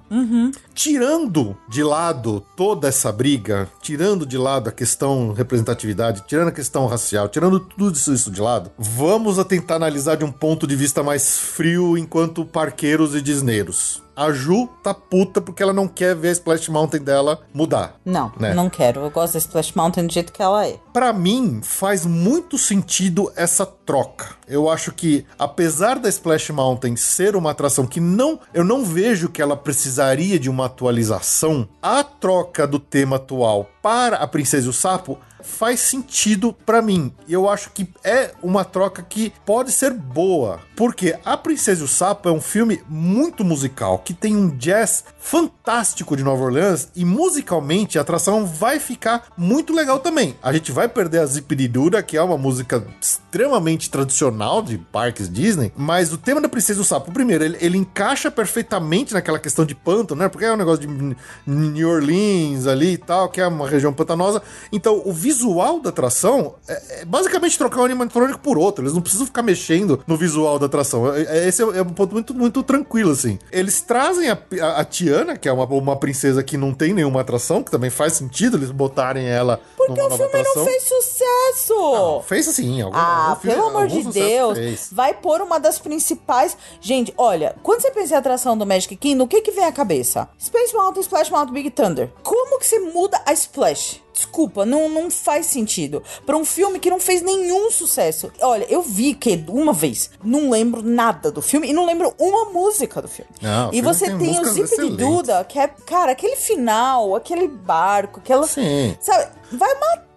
S1: tirando de lado toda essa briga, tirando de lado a questão representatividade, tirando a questão racial, tirando tudo isso, isso de lado, vamos a tentar analisar de um ponto de vista mais frio enquanto parqueiros e disneiros. A Ju tá puta porque ela não quer ver a Splash Mountain dela mudar.
S2: Não,
S1: Né?
S2: não quero. Eu gosto da Splash Mountain do jeito que ela é.
S1: Pra mim, faz muito sentido essa troca. Eu acho que, apesar da Splash Mountain ser uma atração que não. Eu não vejo que ela precisaria de uma atualização, a troca do tema atual para a Princesa e o Sapo faz sentido pra mim. Eu acho que é uma troca que pode ser boa. Porque A Princesa e o Sapo é um filme muito musical, que tem um jazz fantástico de Nova Orleans e musicalmente a atração vai ficar muito legal também. A gente vai perder a Zipridura, que é uma música extremamente tradicional de parques Disney, mas o tema da Princesa e o Sapo, primeiro, ele, ele encaixa perfeitamente naquela questão de pântano, né? Porque é um negócio de New Orleans ali e tal, que é uma região pantanosa. Então, o visual da atração é, é basicamente trocar um animatrônico por outro. Eles não precisam ficar mexendo no visual da atração. É- é- Esse é, é um ponto muito, muito tranquilo, assim. Eles trazem a, a- a Tiana, que é uma, uma princesa que não tem nenhuma atração, que também faz sentido eles botarem ela
S2: Porque o filme
S1: atração.
S2: não fez sucesso!
S1: Não, fez assim, algum,
S2: Ah,
S1: algum filme-
S2: pelo amor de Deus.
S1: fez.
S2: Vai pôr uma das principais. Gente, olha, quando você pensa em atração do Magic Kingdom, o que que vem à cabeça? Space Mountain, Splash Mountain, Big Thunder. Como que você muda a Splash? Desculpa, não, não faz sentido. Pra um filme que não fez nenhum sucesso. Olha, eu vi que uma vez, não lembro nada do filme e não lembro uma música do filme.
S1: Não,
S2: e
S1: filme
S2: você
S1: tem
S2: tem, o Zip de. Duda, que é, cara, aquele final, aquele barco, aquela.
S1: Sim.
S2: Sabe, vai matar.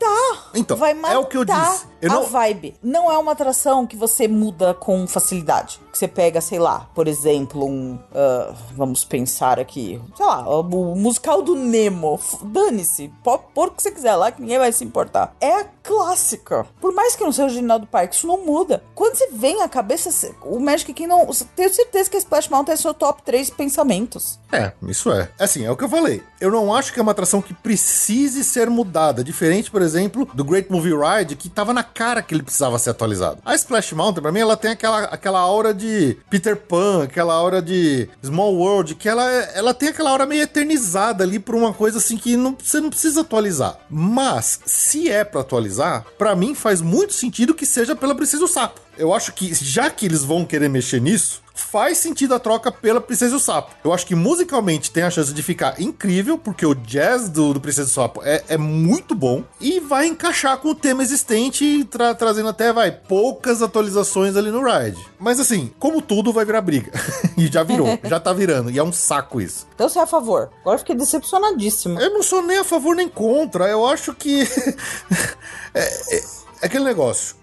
S1: Então,
S2: vai
S1: é
S2: matar
S1: o que eu disse. Eu
S2: a
S1: não-
S2: vibe. Não é uma atração que você muda com facilidade. Que você pega, sei lá, por exemplo, um. ah, vamos pensar aqui. Sei lá, o, musical do Nemo. Dane-se. Pôr o que você quiser lá, que ninguém vai se importar. É a clássica. Por mais que não seja original do parque, isso não muda. Quando você vem à cabeça, o Magic Kingdom. você- Tenho certeza que a Splash Mountain é seu top 3 pensamentos.
S1: É, isso é. Assim, é o que eu falei. Eu não acho que é uma atração que precise ser mudada. Diferente, por exemplo, do Great Movie Ride, que tava na cara que ele precisava ser atualizado. A Splash Mountain, pra mim, ela tem aquela, aquela aura de Peter Pan, aquela aura de Small World, que ela, é- ela tem aquela aura meio eternizada ali por uma coisa assim que não, você não precisa atualizar. Mas, se é pra atualizar, pra mim faz muito sentido que seja pela Princesa e o Sapo. Eu acho que, já que eles vão querer mexer nisso, faz sentido a troca pela Princesa e o Sapo. Eu acho que musicalmente tem a chance de ficar incrível, porque o jazz do, do Princesa e o Sapo é, é muito bom e vai encaixar com o tema existente, tra- trazendo até, vai, poucas atualizações ali no ride. Mas assim, como tudo, vai virar briga. e já virou, já tá virando, e é um saco isso.
S2: Então você é a favor. Agora eu fiquei decepcionadíssima.
S1: Eu não sou nem a favor nem contra, eu acho que. é, é- é aquele negócio.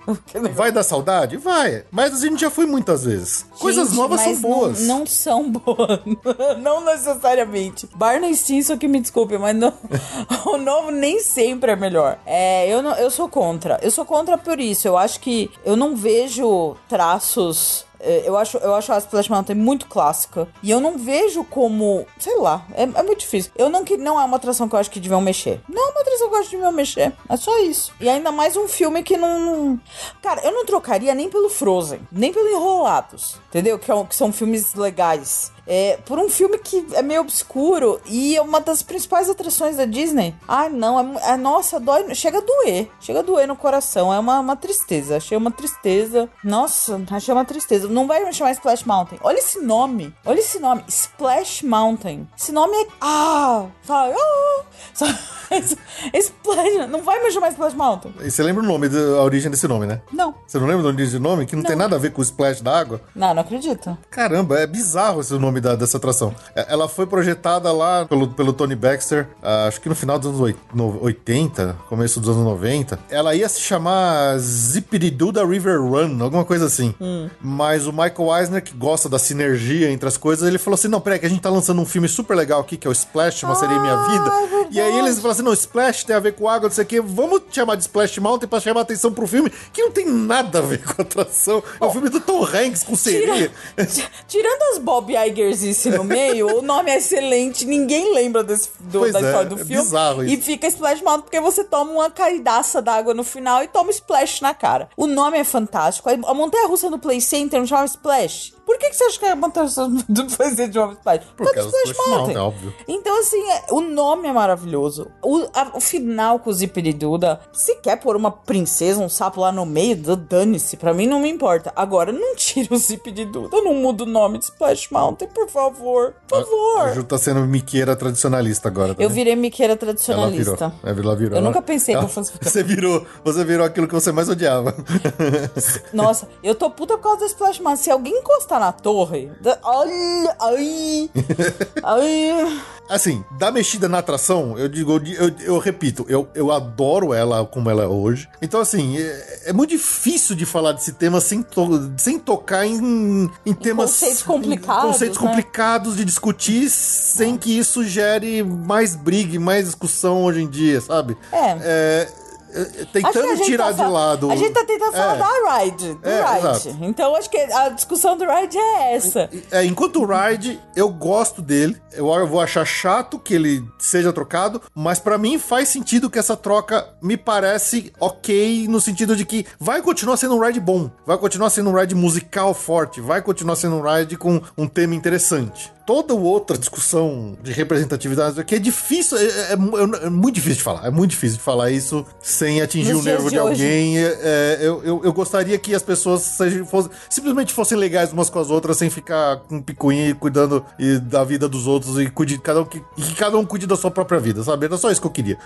S1: Vai dar saudade? Vai. Mas a gente já foi muitas vezes. Coisas
S2: Gente,
S1: novas são boas.
S2: Não, não são boas. não necessariamente. Barney Stinson que me desculpe, mas não- o novo nem sempre é melhor. É, eu, não, eu sou contra. Eu sou contra por isso. Eu acho que eu não vejo traços. É, Eu acho, eu acho a Splash Mountain muito clássica. E eu não vejo como. Sei lá, é, é muito difícil. Eu não que não é uma atração que eu acho que deviam mexer. Não é uma atração que eu acho que deviam mexer. É só isso. E ainda mais um filme que não. Cara, eu não trocaria nem pelo Frozen, nem pelo Enrolados. Entendeu? Que, é que são filmes legais. É, por um filme que é meio obscuro e é uma das principais atrações da Disney. Ai, não, é, é- nossa, dói, chega a doer, chega a doer no coração, é uma, uma tristeza, achei uma tristeza. Nossa, achei uma tristeza. Não vai me chamar Splash Mountain. Olha esse nome, olha esse nome, Splash Mountain. Esse nome é, ah, sabe, ah, sabe? Splash, não vai me chamar Splash Mountain.
S1: E você lembra o nome, a origem desse nome, né?
S2: Não,
S1: Você não lembra da origem do nome? Que não, tem nada a ver com o splash da água?
S2: não, não acredito.
S1: Caramba, é bizarro esse nome da- dessa atração. É, Ela foi projetada lá pelo, pelo Tony Baxter, ah, acho que no final dos anos oit- no- 80, começo dos anos 90. Ela ia se chamar Zippity-Doo da River Run, alguma coisa assim. Mas o Michael Eisner, que gosta da sinergia entre as coisas, ele falou assim, não, peraí, que a gente tá lançando um filme super legal aqui, que é o Splash, Uma Sereia em Minha Vida. e aí eles falaram assim, não, Splash tem a ver com água, não sei o quê, vamos chamar de Splash Mountain pra chamar atenção pro filme, que não tem nada a ver com a atração. É o filme do Tom Hanks com sereia.
S2: Tira- Tirando as Bob Igersice no meio, o nome é excelente, ninguém lembra desse, do-
S1: Pois
S2: da
S1: é,
S2: história do
S1: é
S2: filme.
S1: bizarro
S2: E
S1: isso.
S2: fica Splash Mountain porque você toma uma caidaça d'água no final e toma Splash na cara. O nome é fantástico. A montanha russa no Play Center não chama Splash. Por que, que você acha que a montanha russa do Center chama Splash? Por
S1: Porque
S2: causa do
S1: é o
S2: Splash
S1: Splash
S2: Mountain.
S1: Mountain, óbvio.
S2: Então, assim, é- o nome é maravilhoso. O, a- o final com o Zipiriduda, se quer pôr uma princesa, um sapo lá no meio, dane-se. Pra mim não me importa. Agora, não tira o Zipiriduda, não muda o nome de Splash Mountain, por favor. Por
S1: A
S2: favor.
S1: Ju tá sendo miqueira tradicionalista agora. Tá
S2: Eu virei miqueira
S1: Ela virou.
S2: tradicionalista.
S1: É, Ela virou.
S2: Eu
S1: Ela-
S2: nunca pensei que
S1: ela-
S2: eu fosse ficar.
S1: Você virou, você virou aquilo que você mais odiava.
S2: Nossa, eu tô puta por causa do Splash Mountain. Se alguém encostar na torre. Olha! Ai! Ai!
S1: Assim, da mexida na atração, eu digo, eu, eu repito, eu, eu adoro ela como ela é hoje. Então, assim, é, é muito difícil de falar desse tema sem, to- sem tocar em, em temas.
S2: conceitos complicados,
S1: em conceitos
S2: né?
S1: complicados de discutir sem que isso gere mais briga mais discussão hoje em dia, sabe?
S2: É.
S1: É, é,
S2: a
S1: tentando
S2: gente
S1: tirar
S2: tá
S1: de lado.
S2: A gente tá tentando falar
S1: É.
S2: da ride, do
S1: É,
S2: ride.
S1: exato.
S2: Então acho que a discussão do ride é essa.
S1: É, enquanto o Ride, eu gosto dele. Eu vou achar chato que ele seja trocado, mas pra mim faz sentido que essa troca me parece ok no sentido de que vai continuar sendo um ride bom, vai continuar sendo um ride musical forte, vai continuar sendo um ride com um tema interessante. Toda outra discussão de representatividade que é difícil, é, é- é- é muito difícil de falar. É muito difícil de falar isso sem atingir
S2: Nos
S1: o nervo de
S2: de
S1: alguém. É, é, eu, eu, eu gostaria que as pessoas sejam, fossem- simplesmente fossem legais umas com as outras, sem ficar com picuinha e cuidando e da vida dos outros e cuide, cada um, que, que cada um cuide da sua própria vida, sabe? Era só isso que eu queria.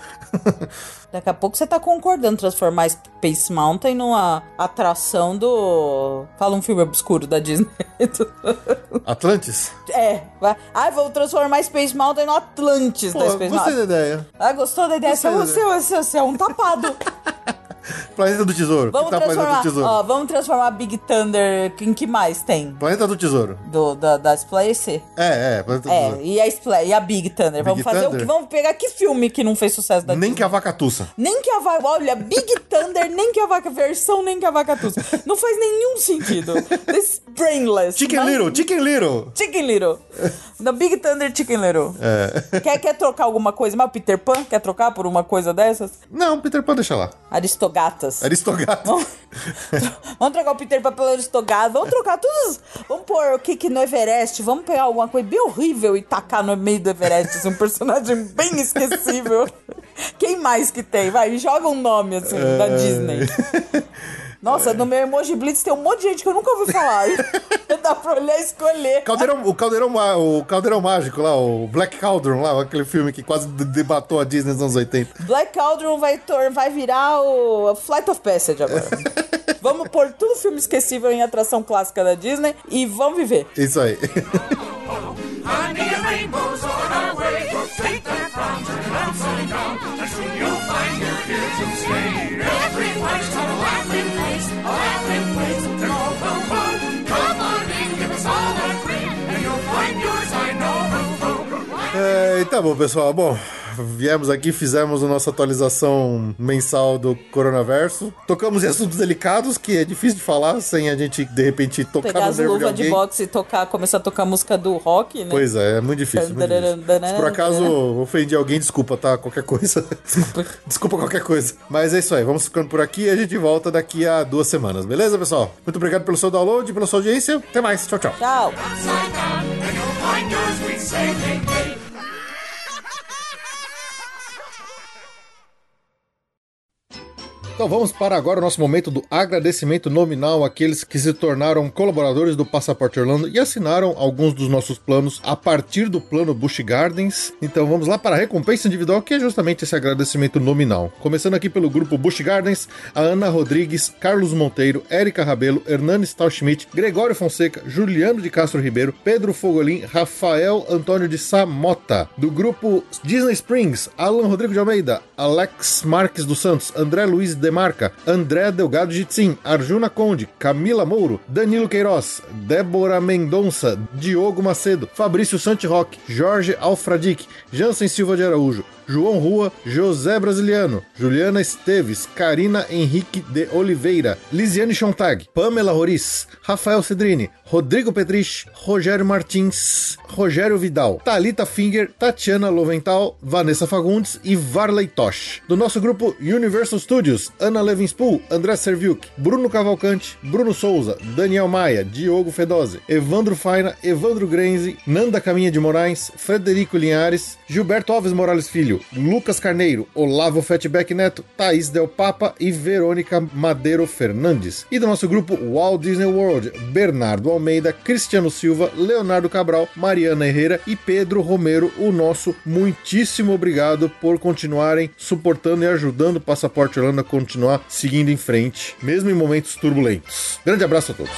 S2: Daqui a pouco você tá concordando transformar Space Mountain numa atração do. Fala um filme obscuro da Disney.
S1: Atlantis?
S2: é, vai. Ai, vou transformar Space Mountain no Atlantis
S1: Pô,
S2: da Space
S1: gostei
S2: Mountain.
S1: da ideia.
S2: Ah, gostou da ideia? Você,
S1: Gostei da
S2: você, você, você é um tapado.
S1: Planeta do Tesouro.
S2: Vamos
S1: tá
S2: transformar.
S1: Tesouro?
S2: Ó, vamos transformar Big Thunder. Em que mais tem?
S1: Planeta do Tesouro.
S2: Do, da, da Splash?
S1: É, é, Planeta do
S2: É,
S1: Tesouro.
S2: e a, Spla- e a Big Thunder. vamos fazer o
S1: Thunder?
S2: que? Vamos pegar que filme que não fez sucesso da
S1: Nem
S2: Disney?
S1: que a vaca tussa.
S2: Nem que a vaca. Olha, Big Thunder, nem que a vaca versão, nem que a vaca tussa. Não faz nenhum sentido. This brainless.
S1: Chicken
S2: Mas-
S1: Little, Chicken Little.
S2: Chicken Little. The Big Thunder Chicken Little. Quer, quer trocar alguma coisa? Mas o Peter Pan quer trocar por uma coisa dessas?
S1: Não, Peter Pan deixa lá.
S2: Aristogatas.
S1: Aristogato.
S2: Vamos, vamos trocar o Peter Pan pelo Aristogato. Vamos trocar todos. Vamos pôr o Kiki no Everest. Vamos pegar alguma coisa bem horrível e tacar no meio do Everest. Assim, um personagem bem esquecível. Quem mais que tem? Vai, joga um nome assim da Disney. Nossa, no meu Emoji Blitz tem um monte de gente que eu nunca ouvi falar. Dá pra olhar e escolher.
S1: Caldeirão, o, Caldeirão, o Caldeirão Mágico lá, o Black Cauldron lá, aquele filme que quase de- debatou a Disney nos anos 80.
S2: Black Cauldron vai, vai virar o Flight of Passage agora. vamos pôr tudo filme esquecível em atração clássica da Disney e vamos viver.
S1: Isso aí.
S6: You're here to a laughing place, a laughing place to go. Come on, come on in, give us all a grin, and you'll find yours, I know.
S1: É, tá bom, pessoal. Bom, viemos aqui, fizemos a nossa atualização mensal do coronaverso. Tocamos em assuntos delicados, que é difícil de falar sem a gente, de repente, tocar
S2: Pegar
S1: no
S2: as
S1: nervo de
S2: luvas de, boxe e tocar, começar a tocar a música do rock, né?
S1: Pois é, é muito difícil. muito difícil. Se por acaso ofendi alguém, desculpa, tá? Qualquer coisa. desculpa qualquer coisa. Mas é isso aí, vamos ficando por aqui e a gente volta daqui a duas semanas, beleza, pessoal? Muito obrigado pelo seu download, pela sua audiência. Até mais, tchau, tchau.
S2: Tchau.
S1: Então vamos para agora o nosso momento do agradecimento nominal àqueles que se tornaram colaboradores do Passaporte Orlando e assinaram alguns dos nossos planos a partir do plano Busch Gardens. Então vamos lá para a recompensa individual, que é justamente esse agradecimento nominal. Começando aqui pelo grupo Busch Gardens, a Ana Rodrigues, Carlos Monteiro, Érica Rabelo, Hernani Stahlschmidt, Gregório Fonseca, Juliano de Castro Ribeiro, Pedro Fogolin, Rafael Antônio de Samota. Do grupo Disney Springs, Alan Rodrigo de Almeida, Alex Marques dos Santos, André Luiz Demarca, André Delgado Jitsin, Arjuna Conde, Camila Mouro, Danilo Queiroz, Débora Mendonça, Diogo Macedo, Fabrício Santiroque, Jorge Alfradic, Jansen Silva de Araújo, João Rua, José Brasiliano, Juliana Esteves, Karina Henrique de Oliveira, Lisiane Chontag, Pamela Roriz, Rafael Cedrini, Rodrigo Petrich, Rogério Martins, Rogério Vidal, Talita Finger, Tatiana Lovental, Vanessa Fagundes e Varley Tosh. Do nosso grupo Universal Studios, Ana Levinspool, André Serviuk, Bruno Cavalcante, Bruno Souza, Daniel Maia, Diogo Fedose, Evandro Faina, Evandro Grenze, Nanda Caminha de Moraes, Frederico Linhares, Gilberto Alves Morales Filho, Lucas Carneiro, Olavo Fatback Neto, Thaís Del Papa e Verônica Madeiro Fernandes. E do nosso grupo Walt Disney World, Bernardo Almeida, Cristiano Silva, Leonardo Cabral, Mariana Herrera e Pedro Romero, o nosso muitíssimo obrigado por continuarem suportando e ajudando o Passaporte Orlando a continuar seguindo em frente, mesmo em momentos turbulentos. Grande abraço a todos.